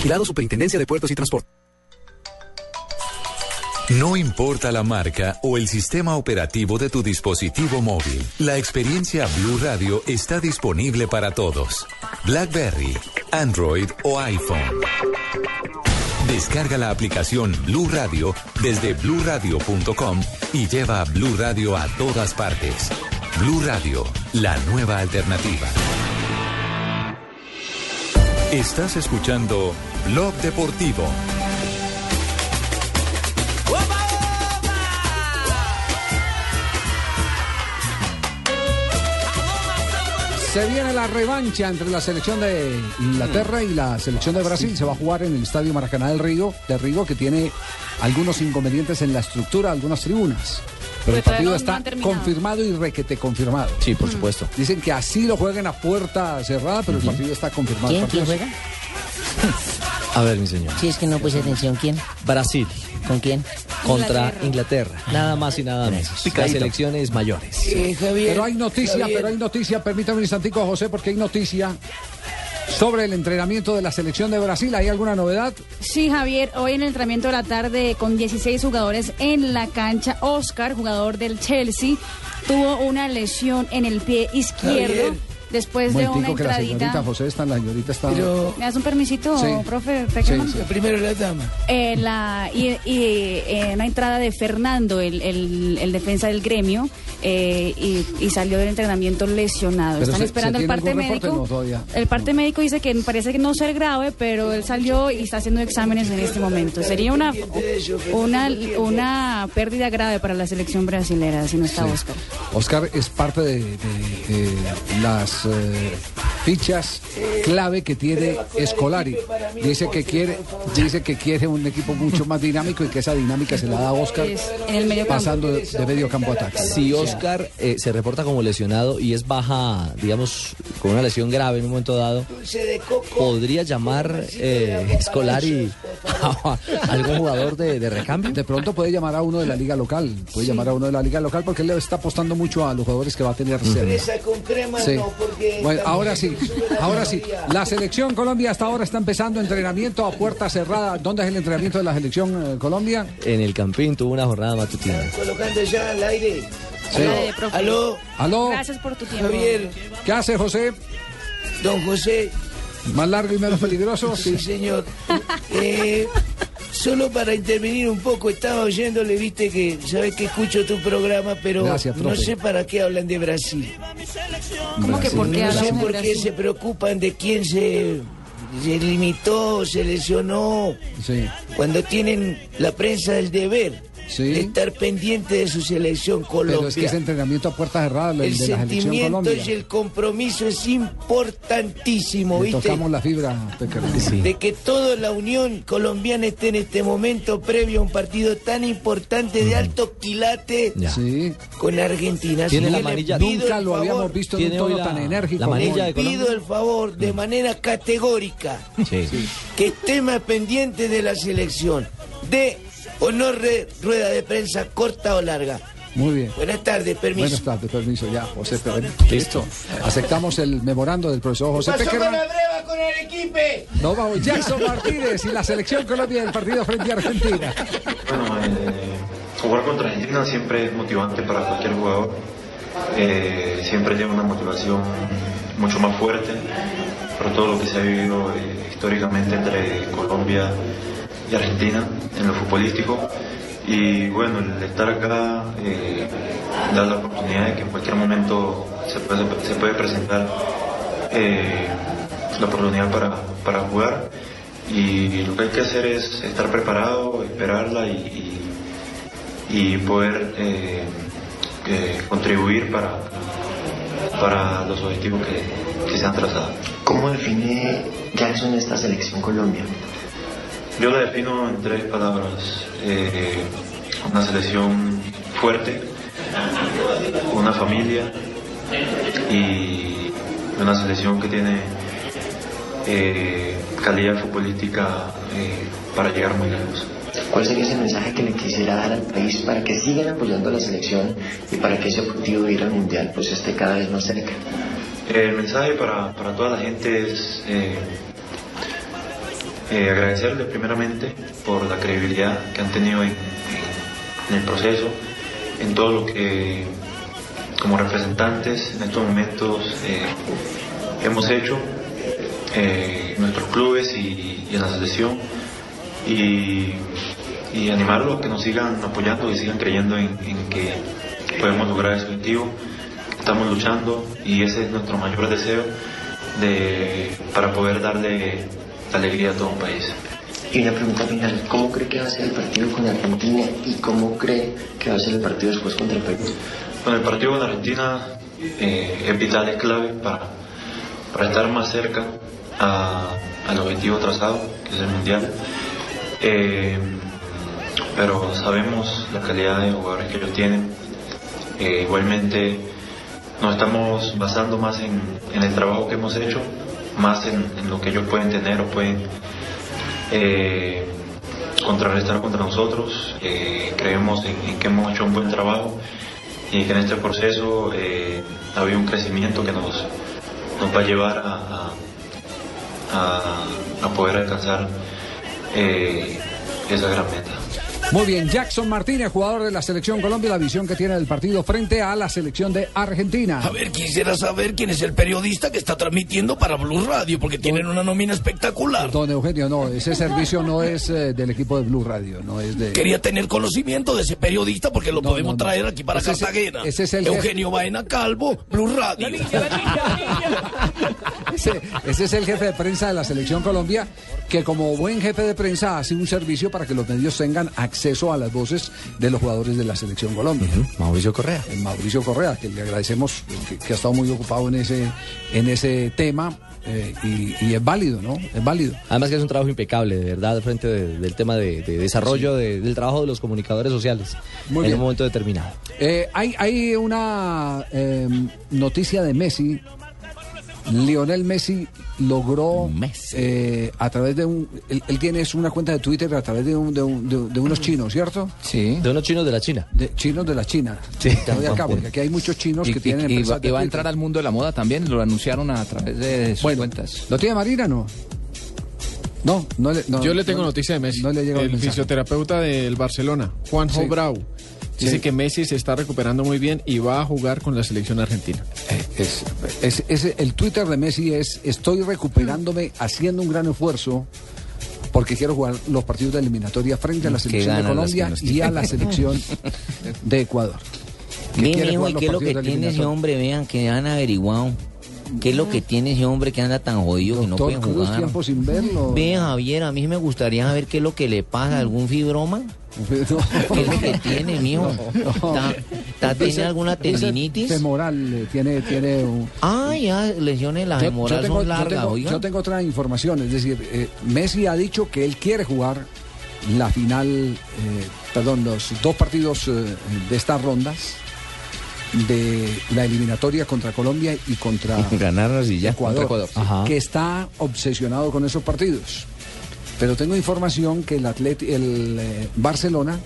Vigilado Superintendencia de Puertos y Transporte. No importa la marca o el sistema operativo de tu dispositivo móvil, la experiencia Blue Radio está disponible para todos. BlackBerry, Android o iPhone. Descarga la aplicación Blue Radio desde bluradio.com y lleva Blue Radio a todas partes. Blue Radio, la nueva alternativa. Estás escuchando Blog Deportivo. Se viene la revancha entre la selección de Inglaterra y la selección de Brasil. Se va a jugar en el Estadio Maracaná del Río, de Río, que tiene algunos inconvenientes en la estructura, algunas tribunas. Pero el partido está confirmado y requete confirmado. Sí, por supuesto. Dicen que así lo jueguen a puerta cerrada, pero el partido está confirmado. ¿Quién? El partido ¿Quién es- A ver, mi señor. Si es que no puse atención, ¿quién? Brasil. ¿Con quién? Contra Inglaterra. Nada más y nada menos. Las elecciones mayores. Pero hay noticia, Javier. pero hay noticia, permítame un instantico, José, porque hay noticia sobre el entrenamiento de la selección de Brasil. ¿Hay alguna novedad? Sí, Javier, hoy en el entrenamiento de la tarde con 16 jugadores en la cancha, Oscar, jugador del Chelsea, tuvo una lesión en el pie izquierdo Javier. Después de una que la señorita entradita. José está, la señorita está... ¿Me das un permisito, Sí. profe? Sí, Peckerman? sí. Primero la dama. la, y, y, eh, una entrada de Fernando, el, el- el defensa del gremio, eh, y, y salió del entrenamiento lesionado. Pero Están se- esperando ¿se el parte médico. No. El parte médico dice que parece que no ser grave, pero él salió y está haciendo exámenes en este momento. Sería una, una, una pérdida grave para la selección brasilera si no está Sí. Oscar. Oscar es parte de, de- de las eh, fichas clave que tiene Escolari. Dice que quiere, dice que quiere un equipo mucho más dinámico y que esa dinámica se la da a Oscar Es en el medio campo. pasando de, de medio campo a ataque. Si Oscar eh, se reporta como lesionado y es baja, digamos, con una lesión grave en un momento dado, podría llamar eh, Scolari ¿Algún jugador de, recambio? De pronto puede llamar a uno de la liga local. Puede llamar a uno de la liga local porque él le está apostando mucho a los jugadores que va a tener reserva. Fresa con crema Sí. Bueno, ahora sí, ahora sí. La selección Colombia hasta ahora está empezando entrenamiento a puerta cerrada. ¿Dónde es el entrenamiento de la selección eh, Colombia? En el Campín tuvo una jornada matutina. Colocando ya al aire. Sí. Aló, aló. ¿Aló? Gracias por tu tiempo. Javier. ¿Qué hace José? Don José. ¿Más largo y menos peligroso? Sí, señor. Eh, solo para intervenir un poco, estaba oyéndole, viste que sabes que escucho tu programa, pero Gracias, no sé para qué hablan de Brasil. ¿Cómo que por qué No sé de por qué Brasil? se preocupan de quién se, se limitó, se lesionó, Sí. cuando tienen la prensa del deber estar pendiente de su selección Colombia. Pero es que ese entrenamiento a puerta cerrada, el el de la selección Colombia. y el compromiso es importantísimo, Le ¿viste? tocamos la fibra, de que toda la Unión Colombiana esté en este momento previo a un partido tan importante de alto quilate Sí. con Argentina. Tiene Así la manilla- Nunca lo favor- habíamos visto en un tono la- tan enérgico. la de pido el favor de manera categórica Sí. que esté más pendiente de la selección. De o no re- rueda de prensa corta o larga. Muy bien. Buenas tardes, permiso. Buenas tardes, permiso, ya, José Pérez. Listo. Aceptamos el memorando del profesor José Pasó con Pequerán. la breva con el equipo. Nos vamos, Jackson Martínez y la selección Colombia del partido frente a Argentina. Bueno, eh, jugar contra Argentina siempre es motivante para cualquier jugador. Eh, siempre lleva una motivación mucho más fuerte por todo lo que se ha vivido eh, históricamente entre Colombia y Argentina en lo futbolístico. Y bueno, el estar acá eh, da la oportunidad de que en cualquier momento se puede, se puede presentar eh, la oportunidad para, para jugar. Y lo que hay que hacer es estar preparado, esperarla y, y- y poder eh, contribuir para, para los objetivos que, que se han trazado. ¿Cómo define Jackson esta selección Colombia? Yo la defino en tres palabras. Eh, una selección fuerte, una familia y una selección que tiene eh, calidad futbolística eh, para llegar muy lejos. ¿Cuál sería ese mensaje que le quisiera dar al país para que sigan apoyando a la selección y para que ese objetivo de ir al Mundial pues esté cada vez más cerca? El mensaje para, para toda la gente es eh, agradecerles primeramente por la credibilidad que han tenido en, el proceso, en todo lo que como representantes en estos momentos eh, hemos hecho eh, nuestros clubes y, en la selección y, animarlos a que nos sigan apoyando y sigan creyendo en, en que podemos lograr ese objetivo. Estamos luchando y ese es nuestro mayor deseo de, para poder darle alegría a todo un país. Y una pregunta final, ¿cómo cree que va a ser el partido con Argentina y cómo cree que va a ser el partido después contra Perú? Bueno, el partido con Argentina eh, es vital, es clave para, para estar más cerca a- al objetivo trazado, que es el Mundial. Eh, pero sabemos la calidad de jugadores que ellos tienen. Eh, igualmente nos estamos basando más en, en el trabajo que hemos hecho, más en, lo que ellos pueden tener o pueden eh, contrarrestar contra nosotros. Eh, creemos en, que hemos hecho un buen trabajo y que en este proceso eh, ha habido un crecimiento que nos, nos va a llevar a, a- a- a poder alcanzar eh, esa gran meta. Muy bien, Jackson Martínez, jugador de la selección Colombia, la visión que tiene del partido frente a la selección de Argentina. A ver, quisiera saber quién es el periodista que está transmitiendo para Blue Radio, porque tienen una nómina espectacular. Don Eugenio, no, ese servicio no es eh, del equipo de Blue Radio, no es de... Quería tener conocimiento de ese periodista porque lo podemos traer aquí para Ese es- Cartagena. ese es el- Eugenio Baena Calvo, Blue Radio. Ese, ese es el jefe de prensa de la selección Colombia, que como buen jefe de prensa hace un servicio para que los medios tengan acceso a las voces de los jugadores de la selección Colombia. Mauricio Correa. El Mauricio Correa, que le agradecemos que, que ha estado muy ocupado en ese, en ese tema eh, y, y es válido, ¿no? Es válido. Además que es un trabajo impecable, de verdad, frente de- del tema de, de desarrollo de- del trabajo de los comunicadores sociales Muy en bien. un momento determinado. Eh, hay, hay una eh, noticia de Messi Lionel Messi logró eh, a través de un él, él tiene es una cuenta de Twitter a través de, un- de un- de- de unos chinos, ¿cierto? Sí. De unos chinos de la China. De chinos de la China. Sí. Acá, porque aquí hay muchos chinos Y, que tienen y- y va, de y va a entrar al mundo de la moda también, lo anunciaron a través de sus cuentas. ¿Lo tiene Marina no? No, no le, no, Yo le tengo no- noticia de Messi. No le el el mensaje. fisioterapeuta del Barcelona, Juanjo Sí. Brau, dice Sí. que Messi se está recuperando muy bien y va a jugar con la selección argentina. Es, es- es- el Twitter de Messi es estoy recuperándome haciendo un gran esfuerzo porque quiero jugar los partidos de eliminatoria frente a la Qué selección de Colombia y a la selección de Ecuador. Mijo, jugar ¿y qué es lo que tiene ese hombre? Vean, que han averiguado. ¿Qué es lo que tiene ese hombre que anda tan jodido que no puede jugar? tiempo sin verlo. Ve, Javier, a mí me gustaría saber qué es lo que le pasa. ¿Algún fibroma? ¿Qué es lo que tiene, mijo? ¿Está- está- ¿Tiene alguna tendinitis? Femoral, eh, tiene, tiene un... Ah, ya, lesiones las Yo- yo femoral tengo- son yo largas, tengo- oiga. Yo tengo otra información, es decir, eh, Messi ha dicho que él quiere jugar la final, eh, perdón, los dos partidos eh, de estas rondas de la eliminatoria contra Colombia y contra Ganarnos y ya. Ecuador, Contra Ecuador. Que está obsesionado con esos partidos. Pero tengo información que el, Atlet el eh, Barcelona,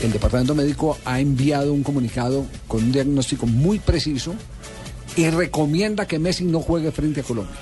el departamento médico, ha enviado un comunicado con un diagnóstico muy preciso y recomienda que Messi no juegue frente a Colombia.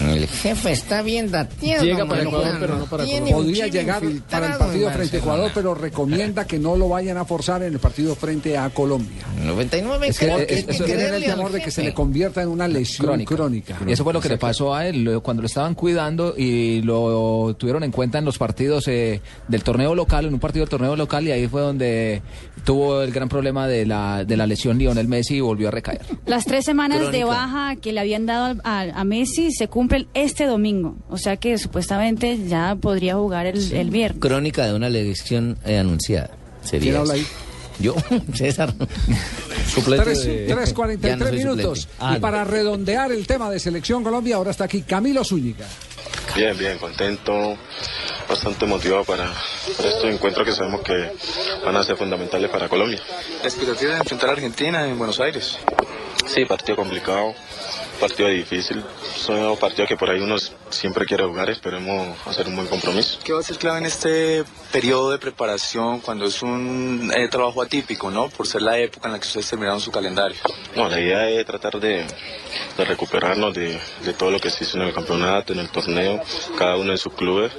El jefe está bien dateado. Llega para mano. Ecuador, pero no para Tiene Colombia. un Podría llegar para el partido en frente a. Ecuador, pero recomienda que no lo vayan a forzar en el partido frente a Colombia. 99 Es que creo que hay eso que tiene el temor de que se le convierta en una lesión crónica. Y eso fue lo que le pasó a él cuando lo estaban cuidando y lo tuvieron en cuenta en los partidos eh, del torneo local, en un partido del torneo local, y ahí fue donde tuvo el gran problema de la, de la lesión Lionel Messi y volvió a recaer. Las tres semanas de baja que le habían dado al- a, a Messi se cumplen este domingo. O sea que supuestamente ya podría jugar el, el viernes. Crónica de una lesión eh, anunciada. Sería ¿Quién habla ahí? Yo, César. Tres- de- 3.43 Ya no minutos. suplente. Ah, y para redondear el tema de Selección Colombia, ahora está aquí Camilo Zúñiga. Bien, bien, contento, bastante motivado para, para estos encuentros que sabemos que van a ser fundamentales para Colombia. La expectativa de enfrentar a Argentina en Buenos Aires. Sí, partido complicado, partido difícil, son partidos que por ahí uno siempre quiere jugar, esperemos hacer un buen compromiso. ¿Qué va a ser clave en este periodo de preparación cuando es un eh, trabajo atípico, ¿no? Por ser la época en la que ustedes terminaron su calendario. No, la idea es tratar de, de recuperarnos de, de todo lo que se hizo en el campeonato, en el torneo, cada uno en sus clubes,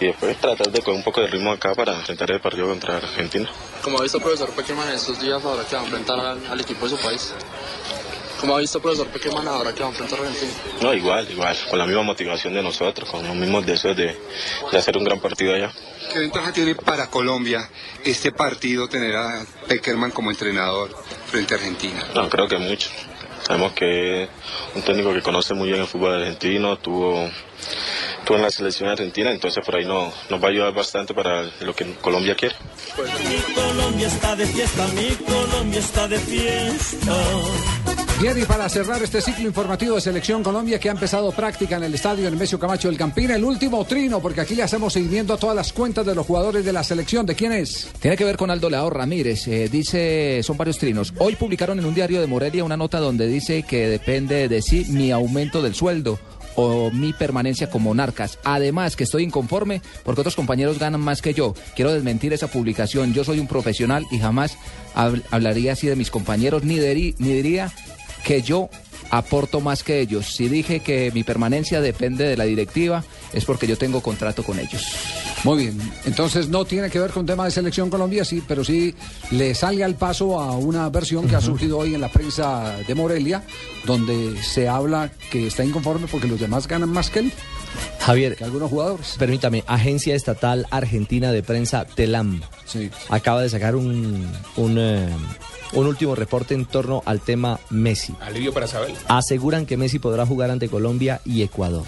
y después tratar de coger un poco de ritmo acá para enfrentar el partido contra Argentina. Como ha visto profesor Pequeman estos días ahora que va a enfrentar al, al equipo de su país. Como ha visto profesor Pequeman ahora que va a enfrentar Argentina. No, igual, igual, con la misma motivación de nosotros, con los mismos deseos de, de hacer un gran partido allá. ¿Qué ventaja tiene para Colombia este partido tener a Peckerman como entrenador frente a Argentina? No, creo que mucho. Sabemos que es un técnico que conoce muy bien el fútbol argentino, tuvo, tuvo en la selección argentina, entonces por ahí no, nos va a ayudar bastante para lo que Colombia quiere. Mi Colombia está de fiesta, mi Colombia está de fiesta. Bien, y para cerrar este ciclo informativo de Selección Colombia que ha empezado práctica en el estadio Nemesio Camacho del Campín, el último trino, porque aquí le hacemos seguimiento a todas las cuentas de los jugadores de la selección. ¿De quién es? Tiene que ver con Aldo Leao Ramírez. eh, dice, son varios trinos. Hoy publicaron en un diario de Morelia una nota donde dice que depende de sí mi aumento del sueldo o mi permanencia como monarcas. Además, que estoy inconforme porque otros compañeros ganan más que yo. Quiero desmentir esa publicación. Yo soy un profesional y jamás hab- hablaría así de mis compañeros ni, ni diría que yo aporto más que ellos. Si dije que mi permanencia depende de la directiva, es porque yo tengo contrato con ellos. Muy bien, entonces no tiene que ver con tema de Selección Colombia, sí, pero sí le sale al paso a una versión que ha surgido hoy en la prensa de Morelia, donde se habla que está inconforme porque los demás ganan más que él. Javier, que algunos jugadores. Permítame, Agencia Estatal Argentina de Prensa, TELAM, acaba de sacar un, un, eh, un último reporte en torno al tema Messi. Alivio para saber. Aseguran que Messi podrá jugar ante Colombia y Ecuador.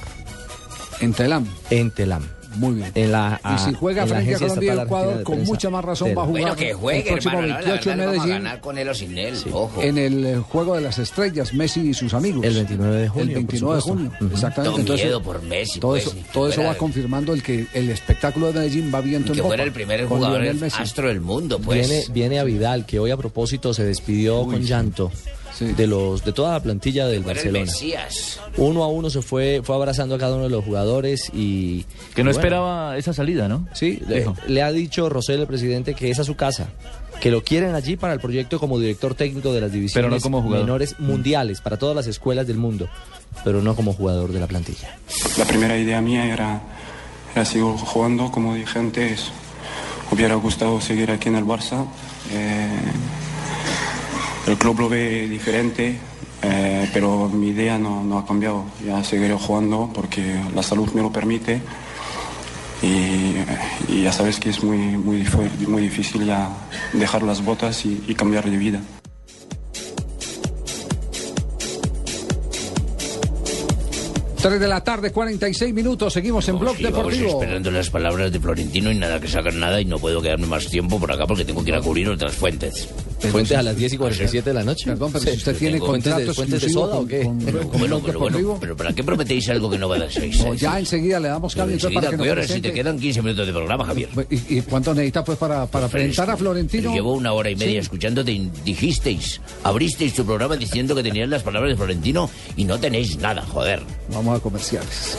¿En Telam? En Telam. Muy bien. En la, Y si juega en la frente a Colombia y Ecuador, con Prensa, mucha más razón va a jugar Bueno, que juegue, el próximo hermano. la 28 en verdad, vamos a Medellín. ganar con él o sin él. Ojo. En el eh, juego de las estrellas, Messi y sus amigos. El 29 de junio, El 29 de junio, exactamente. Todo miedo por Messi, Todo pues, eso, que todo eso fuera- va confirmando el que el espectáculo de Medellín va viento que en popa. fuera el primer jugador Messi. astro del mundo, pues. Viene, viene a Vidal, que hoy a propósito se despidió con llanto. De los de toda la plantilla del Barcelona. Uno a uno se fue, fue abrazando a cada uno de los jugadores y... Que no bueno, esperaba esa salida, ¿no? Sí, le, ha dicho Rosell, el presidente, que esa es su casa, que lo quieren allí para el proyecto como director técnico de las divisiones Pero no como jugador. menores mundiales, para todas las escuelas del mundo, pero no como jugador de la plantilla. La primera idea mía era, era seguir jugando, como dije antes, hubiera gustado seguir aquí en el Barça. Eh, el club lo ve diferente, eh, pero mi idea no, no ha cambiado. Ya seguiré jugando porque la salud me lo permite. Y, y ya sabes que es muy, muy, muy difícil ya dejar las botas y- y cambiar de vida. Tres de la tarde, 46 minutos. Seguimos en Blog Sí, vamos Deportivo. esperando las palabras de Florentino y nada que sacan nada y no puedo quedarme más tiempo por acá porque tengo que ir a cubrir otras fuentes. ¿Fuentes a las 10 y 47 de la noche? Perdón, pero si usted Sí, tiene tengo- ¿Fuentes de, contrato fuentes de soda o qué? con- Pero, con pero, bueno, pero ¿para qué prometéis algo que no va a dar seis? No, ya enseguida le damos cambio entonces, para Enseguida, que nos ¿qué hora? Si te quedan 15 minutos de programa, Javier. ¿Y, y cuánto necesita pues para, para presentar a Florentino? Llevo una hora y media Sí. escuchándote y dijisteis, abristeis tu programa diciendo que tenían las palabras de Florentino y no tenéis nada, joder. Vamos a comerciales.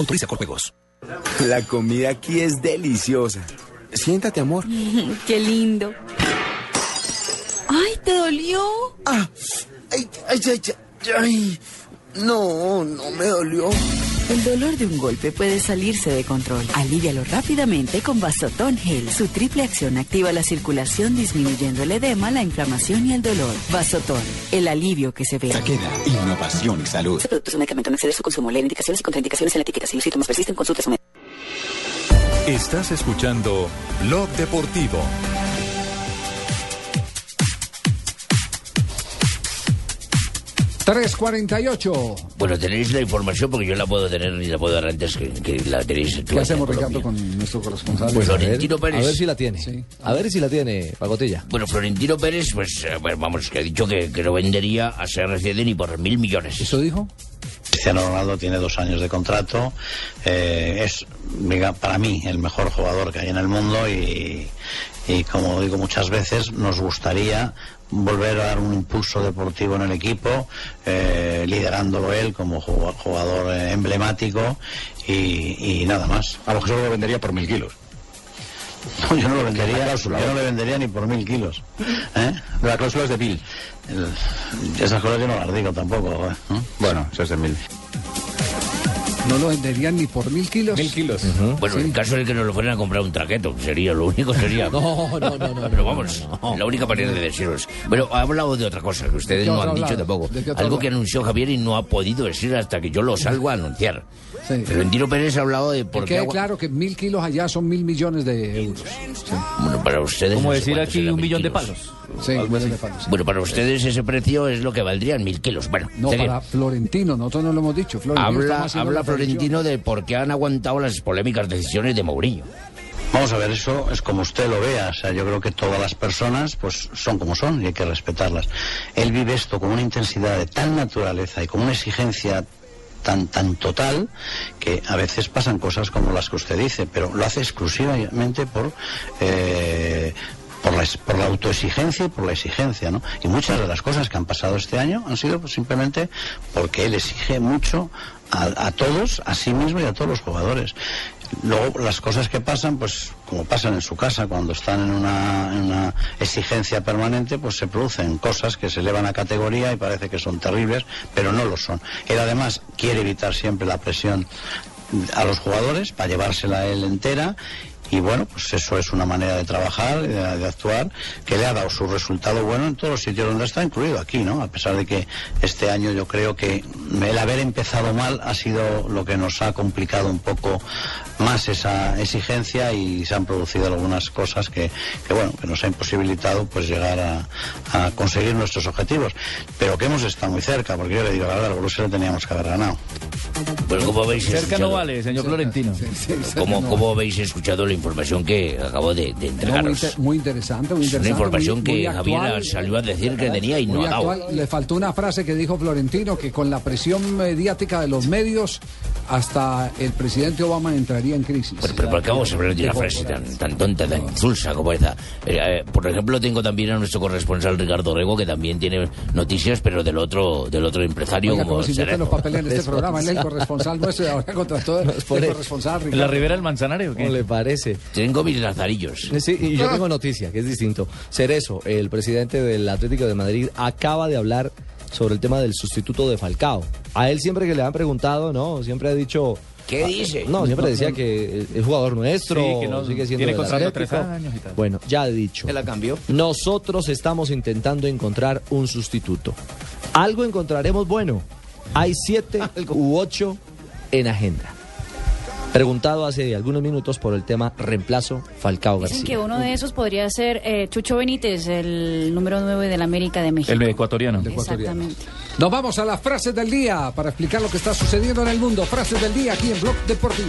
Autoriza con juegos. La comida aquí es deliciosa. Siéntate, amor. Qué lindo. Ay, ¿te dolió? Ah, ay, ay, ay, ay, ay. No, no me dolió. El dolor de un golpe puede salirse de control. Alívialo rápidamente con Vasotón Gel. Su triple acción activa la circulación disminuyendo el edema, la inflamación y el dolor. Vasotón, el alivio que se ve. Queda innovación y salud. Este producto es un medicamento, no excede su consumo. Lee indicaciones y contraindicaciones en la etiqueta. Si los síntomas persisten, consulte a su médico. Estás escuchando Blog Deportivo. Tres cuarenta y ocho. Bueno, tenéis la información porque yo la puedo tener y la puedo dar antes que, que la tenéis tú ¿Qué hacemos, Ricardo, con nuestro corresponsal? Pues Florentino a Pérez. ver si la tiene. A ver si la tiene, Pagotilla. Bueno, Florentino Pérez, pues, eh, bueno, vamos, que ha dicho que, que no vendería a CR7 ni por mil millones. ¿Eso dijo? Cristiano Ronaldo tiene dos años de contrato, eh, es diga, para mí el mejor jugador que hay en el mundo y, y como digo muchas veces, nos gustaría volver a dar un impulso deportivo en el equipo, eh, liderándolo él como ju- jugador eh, emblemático y, y nada más. A lo que solo lo vendería por mil kilos. No, yo no lo vendería, yo no le vendería ni por mil kilos. ¿eh? La cláusula es de mil. esas cosas yo no las digo tampoco. ¿eh? Bueno, eso es de mil. No lo venderían ni por mil kilos. Mil kilos. Bueno, en caso de que nos lo fueran a comprar un traqueto, sería lo único sería. No, no, no, no. Pero vamos, la única manera de deciros. Bueno, ha hablado de otra cosa que ustedes ¿De no han dicho hablado? tampoco. ¿De qué otro Algo hablado? que anunció Javier y no ha podido decir hasta que yo lo salgo a anunciar. Florentino Pérez ha hablado de por Que qué. quede agua- claro que mil kilos allá son mil millones de euros. Bueno, para ustedes. Como no sé decir aquí un mil millón de kilos. palos. Sí, un millón de palos. Bueno, para ustedes ese precio es lo que valdrían mil kilos. Bueno, No, para Florentino, nosotros no lo hemos dicho. Florentino Habla, habla la predicción. Florentino de por qué han aguantado las polémicas decisiones de Mourinho. Vamos a ver, eso es como usted lo vea. O sea, yo creo que todas las personas pues son como son y hay que respetarlas. Él vive esto con una intensidad de tal naturaleza y con una exigencia tan tan total que a veces pasan cosas como las que usted dice, pero lo hace exclusivamente por eh, por la, autoexigencia y por la exigencia, ¿no? Y muchas de las cosas que han pasado este año han sido pues, simplemente porque él exige mucho a, a todos, a sí mismo y a todos los jugadores. Luego, las cosas que pasan, pues como pasan en su casa, cuando están en una, en una exigencia permanente, pues se producen cosas que se elevan a categoría y parece que son terribles, pero no lo son. Él además quiere evitar siempre la presión a los jugadores para llevársela él entera y bueno, pues eso es una manera de trabajar, de, de, actuar, que le ha dado su resultado bueno en todos los sitios donde está, incluido aquí, ¿no? A pesar de que este año yo creo que el haber empezado mal ha sido lo que nos ha complicado un poco más esa exigencia y se han producido algunas cosas que, que bueno, que nos ha imposibilitado pues llegar a, a, conseguir nuestros objetivos. Pero que hemos estado muy cerca, porque yo le digo la verdad, al Borussia lo teníamos que haber ganado. Pues como habéis Cerca no vale, señor Florentino. como, como habéis escuchado la información que acabo de, de No, muy, entregaros. inter- muy interesante, muy es interesante. una información muy- que muy Javier actual. salió a decir que tenía y no ha dado. Le faltó una frase que dijo Florentino, que con la presión mediática de los medios, hasta el presidente Obama entraría en crisis. Pero, pero ¿por qué vamos a hablar de una frase tan, tan tonta, tan insulsa como esa? Eh, eh, por ejemplo, tengo también a nuestro corresponsal Ricardo Rego, que también tiene noticias, pero del otro, del otro empresario Oiga, como como si los papeles en este programa, él es el corresponsal nuestro y ahora contrató el corresponsal Ricardo. ¿La Ribera del Manzanares o qué? ¿Cómo le parece? Tengo mis lazarillos. Sí, y yo tengo noticia, que es distinto. Cerezo, el presidente del Atlético de Madrid, acaba de hablar sobre el tema del sustituto de Falcao. A él siempre que le han preguntado, ¿no? Siempre ha dicho... ¿Qué dice? No, siempre decía que es jugador nuestro, Sí, que no- sigue siendo tiene contrato de Atlético. tres años y tal. Bueno, ya ha dicho. ¿Se la cambió? Nosotros estamos intentando encontrar un sustituto. Algo encontraremos bueno. Hay siete u ocho en agenda. Preguntado hace algunos minutos por el tema reemplazo Falcao Dicen García. que uno de esos podría ser eh, Chucho Benítez, el número 9 del América de México. El ecuatoriano. Exactamente. Nos vamos a las frases del día para explicar lo que está sucediendo en el mundo. Frases del día aquí en Blog Deportivo.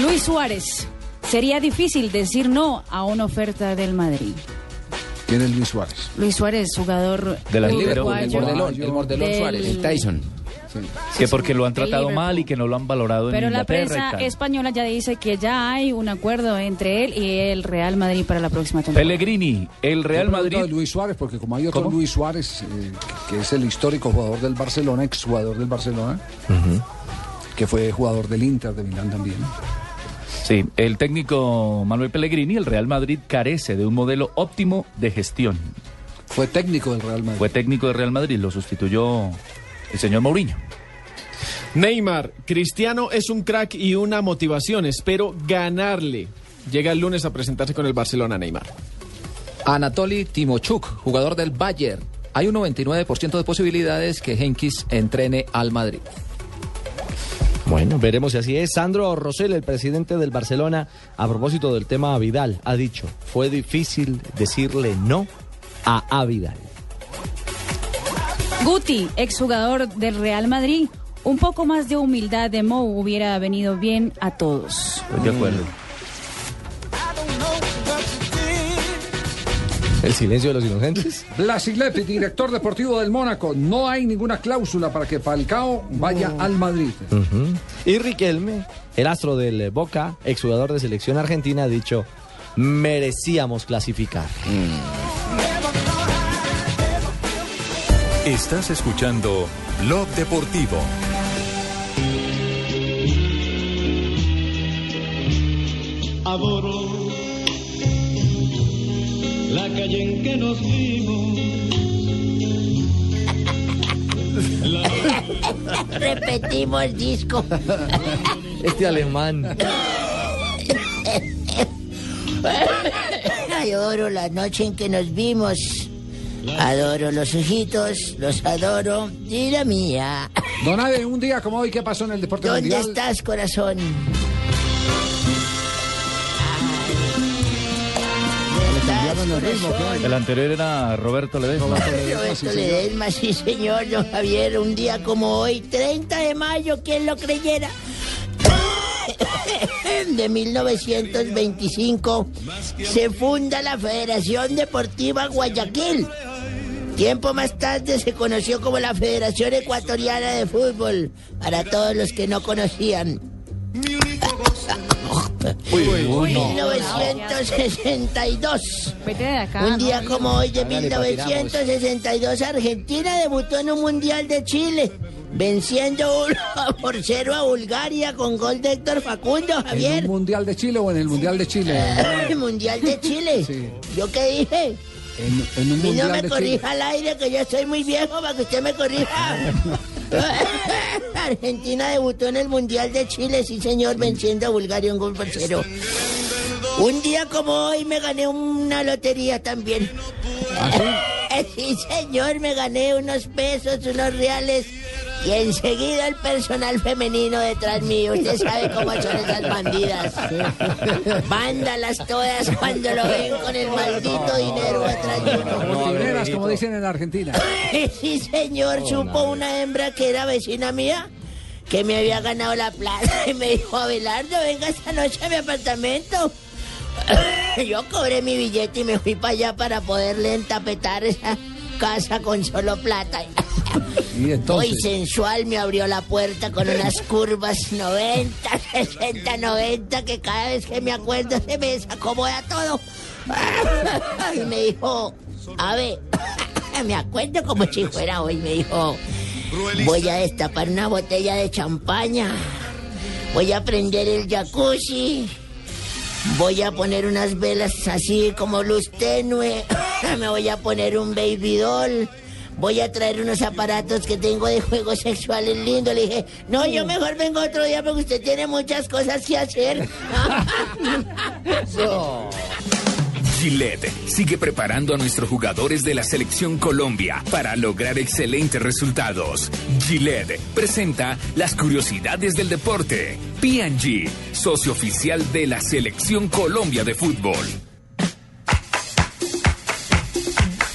Luis Suárez. Sería difícil decir no a una oferta del Madrid. ¿Quién es Luis Suárez? Luis Suárez, jugador Delantero. uruguayo El mordelón, el mordelón del- Suárez. El Tyson. Que porque lo han tratado mal y que no lo han valorado en Pero la Inglaterra y prensa tal. española ya dice que ya hay un acuerdo entre él y el Real Madrid para la próxima temporada. Pellegrini, el Real Madrid. de Luis Suárez, porque como hay otro ¿Cómo? Luis Suárez, eh, que, que es el histórico jugador del Barcelona, exjugador del Barcelona, que fue jugador del Inter de Milán también. Sí, el técnico Manuel Pellegrini, el Real Madrid carece de un modelo óptimo de gestión. Fue técnico del Real Madrid. Fue técnico del Real Madrid, lo sustituyó el señor Mourinho. Neymar, Cristiano es un crack y una motivación. Espero ganarle. Llega el lunes a presentarse con el Barcelona Neymar. Anatoly Timochuk, jugador del Bayern. Hay un 99% de posibilidades que Henkis entrene al Madrid. Bueno, veremos si así es. Sandro Rosell, el presidente del Barcelona, a propósito del tema Vidal, ha dicho, fue difícil decirle no a Vidal. Guti, exjugador del Real Madrid. Un poco más de humildad de Mo hubiera venido bien a todos. Estoy de acuerdo. El silencio de los inocentes. Blasilepi, director deportivo del Mónaco. No hay ninguna cláusula para que Falcao vaya al Madrid. Y Riquelme, el astro del Boca, exjugador de selección argentina, ha dicho, merecíamos clasificar. Estás escuchando Blog Deportivo. Adoro la calle en que nos vimos. Repetimos disco. Este alemán. Adoro la noche en que nos vimos. Adoro los ojitos, los adoro. Y la mía. Don Ave, un día como hoy, ¿qué pasó en el deporte ¿Dónde mundial? estás, corazón? el anterior era Roberto Ledesma. Roberto Ledesma, sí señor, don Javier, un día como hoy, 30 de mayo, ¿quién lo creyera? De 1925 se funda la Federación Deportiva Guayaquil. Tiempo más tarde se conoció como la Federación Ecuatoriana de Fútbol, para todos los que no conocían. 1962. De acá. Un día como hoy de Hágale, pa' tiramos. 1962, Argentina debutó en un Mundial de Chile, venciendo 1 por 0 a Bulgaria con gol de Héctor Facundo, ¿En Javier. un Mundial de Chile o en el Mundial de Chile? El Mundial de Chile. ¿Yo qué dije? En, en un Y no me corrija al aire, que yo soy muy viejo para que usted me corrija. Argentina debutó en el Mundial de Chile, sí señor, venciendo a Bulgaria un gol por cero. Un día como hoy me gané una lotería también. Sí, señor, me gané unos pesos, unos reales. Y enseguida el personal femenino detrás mío. Usted sabe cómo son esas bandidas. Vándalas todas cuando lo ven con el maldito dinero atrás de uno. Como dicen en Argentina. Sí, señor, supo una hembra que era vecina mía que me había ganado la plata y me dijo, Abelardo, venga esta noche a mi apartamento. Yo cobré mi billete y me fui para allá para poderle entapetar esa casa con solo plata. Y Muy sensual me abrió la puerta con unas curvas 90, 60, 90 que cada vez que me acuerdo se me desacomoda todo. Y me dijo, a ver, me acuerdo como si fuera hoy, me dijo, voy a destapar una botella de champaña, voy a prender el jacuzzi, voy a poner unas velas así como luz tenue, me voy a poner un baby doll. Voy a traer unos aparatos que tengo de juegos sexuales lindos. Le dije, no, yo mejor vengo otro día porque usted tiene muchas cosas que hacer. Gillette sigue preparando a nuestros jugadores de la selección Colombia para lograr excelentes resultados. Gillette presenta las curiosidades del deporte. P&G, socio oficial de la selección Colombia de fútbol.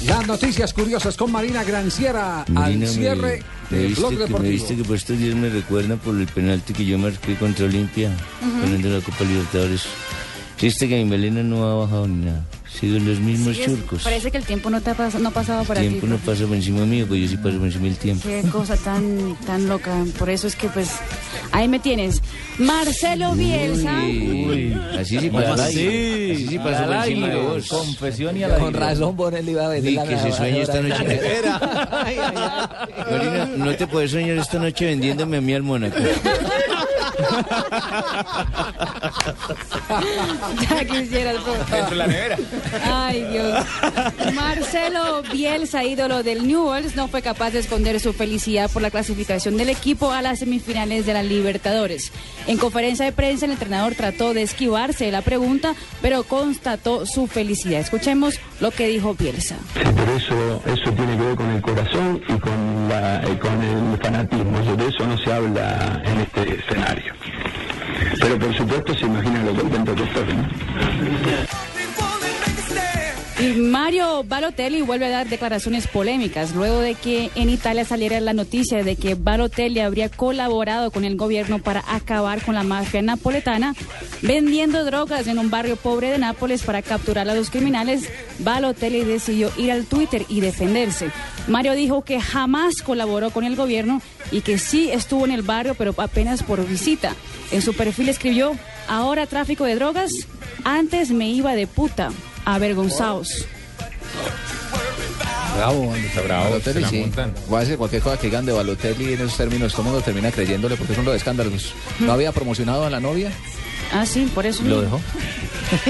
Las noticias curiosas con Marina Granciera al Marina, me- cierre me, del viste blog que, me deportivo. viste que por estos días me recuerdan por el penalti que yo marqué contra Olimpia, Ujú. ganando la Copa Libertadores. Viste que mi melena no ha bajado ni nada. Sigo los mismos Sigues- churcos. Parece que el tiempo no te ha pas- no ha pasado para El tiempo ti. no pasa por encima mío, pues yo sí paso por encima del tiempo. Qué cosa tan tan loca. Por eso es que pues ahí me tienes. Marcelo Bielsa. Uy, así sí ¿Cómo pasa. así? Así sí pasa por encima de aire, vos. confesión y al Con aire. razón, Bonel iba a venir Y la que se sueñe esta noche. Marina, no te puedes soñar esta noche vendiéndome a mí al Mónaco. ya quisieras. por- Dentro de la nevera. Ay, Dios. Marcelo Bielsa, ídolo del Newells, no fue capaz de esconder su felicidad por la clasificación del equipo a las semifinales de la Libertadores. En conferencia de prensa, el entrenador trató de esquivarse de la pregunta, pero constató su felicidad. Escuchemos lo que dijo Bielsa. Pero eso, eso tiene que ver con el corazón y con, la, eh, con el fanatismo. De eso no se habla en este escenario. Pero por supuesto se imaginan lo contento que estoy. Y Mario Balotelli vuelve a dar declaraciones polémicas luego de que en Italia saliera la noticia de que Balotelli habría colaborado con el gobierno para acabar con la mafia napoletana, vendiendo drogas en un barrio pobre de Nápoles para capturar a los criminales. Balotelli decidió ir al Twitter y defenderse. Mario dijo que jamás colaboró con el gobierno y que sí estuvo en el barrio, pero apenas por visita. En su perfil escribió, ahora tráfico de drogas, antes me iba de puta. Avergonzados. Bravo, Está bravo, Balotelli, se la sí. montan. Voy a decir cualquier cosa que digan de Balotelli en esos términos, todo el mundo termina creyéndole porque son los escándalos. ¿No había promocionado a la novia? Ah, sí, por eso. ¿Lo dejó?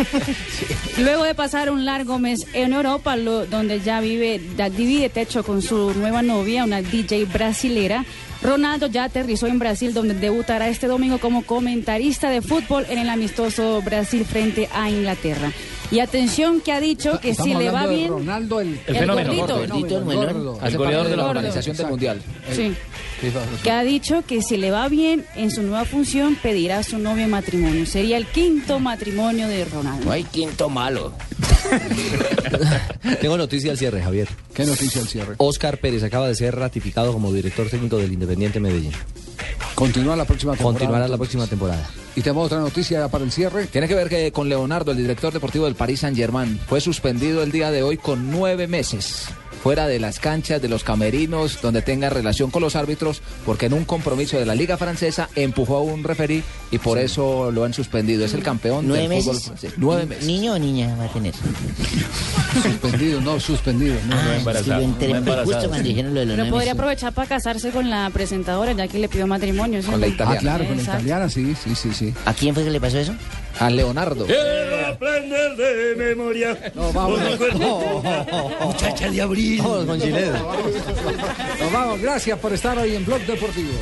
Luego de pasar un largo mes en Europa, lo- donde ya vive, ya divide techo con su nueva novia, una DJ brasilera, Ronaldo ya aterrizó en Brasil, donde debutará este domingo como comentarista de fútbol en el amistoso Brasil frente a Inglaterra. Y atención que ha dicho que si le va bien... Ronaldo, el, El fenómeno. gordito, Gordito, el menor. El parte goleador de la organización del. Mundial. Sí. Que ha dicho que si le va bien en su nueva función pedirá a su novio matrimonio. Sería el quinto matrimonio de Ronaldo. No hay quinto malo. Tengo noticia al cierre, Javier. ¿Qué noticia al cierre? Oscar Pérez acaba de ser ratificado como director técnico del Independiente Medellín. Continúa la próxima temporada. Continuará la próxima temporada. Y tenemos otra noticia para el cierre. Tiene que ver que con Leonardo, el director deportivo del Paris Saint Germain, fue suspendido el día de hoy con nueve meses fuera de las canchas, de los camerinos, donde tenga relación con los árbitros, porque en un compromiso de la Liga Francesa empujó a un referí y por eso lo han suspendido. Es el campeón ¿Nueve del fútbol meses? francés. Nueve meses. ¿Niño o niña va a tener? Suspendido, no, suspendido. No, Ah, no. justo cuando dijeron lo de los Pero nueve podría meses. aprovechar para casarse con la presentadora, ya que le pidió matrimonio. ¿sí? Ah, claro, con la italiana, sí, sí, sí, sí. ¿A quién fue que le pasó eso? A Leonardo. Quiero aprender de memoria. No, vamos. Recuerdo. Muchacha de abril. Vamos, gracias por estar hoy en Blog Deportivo.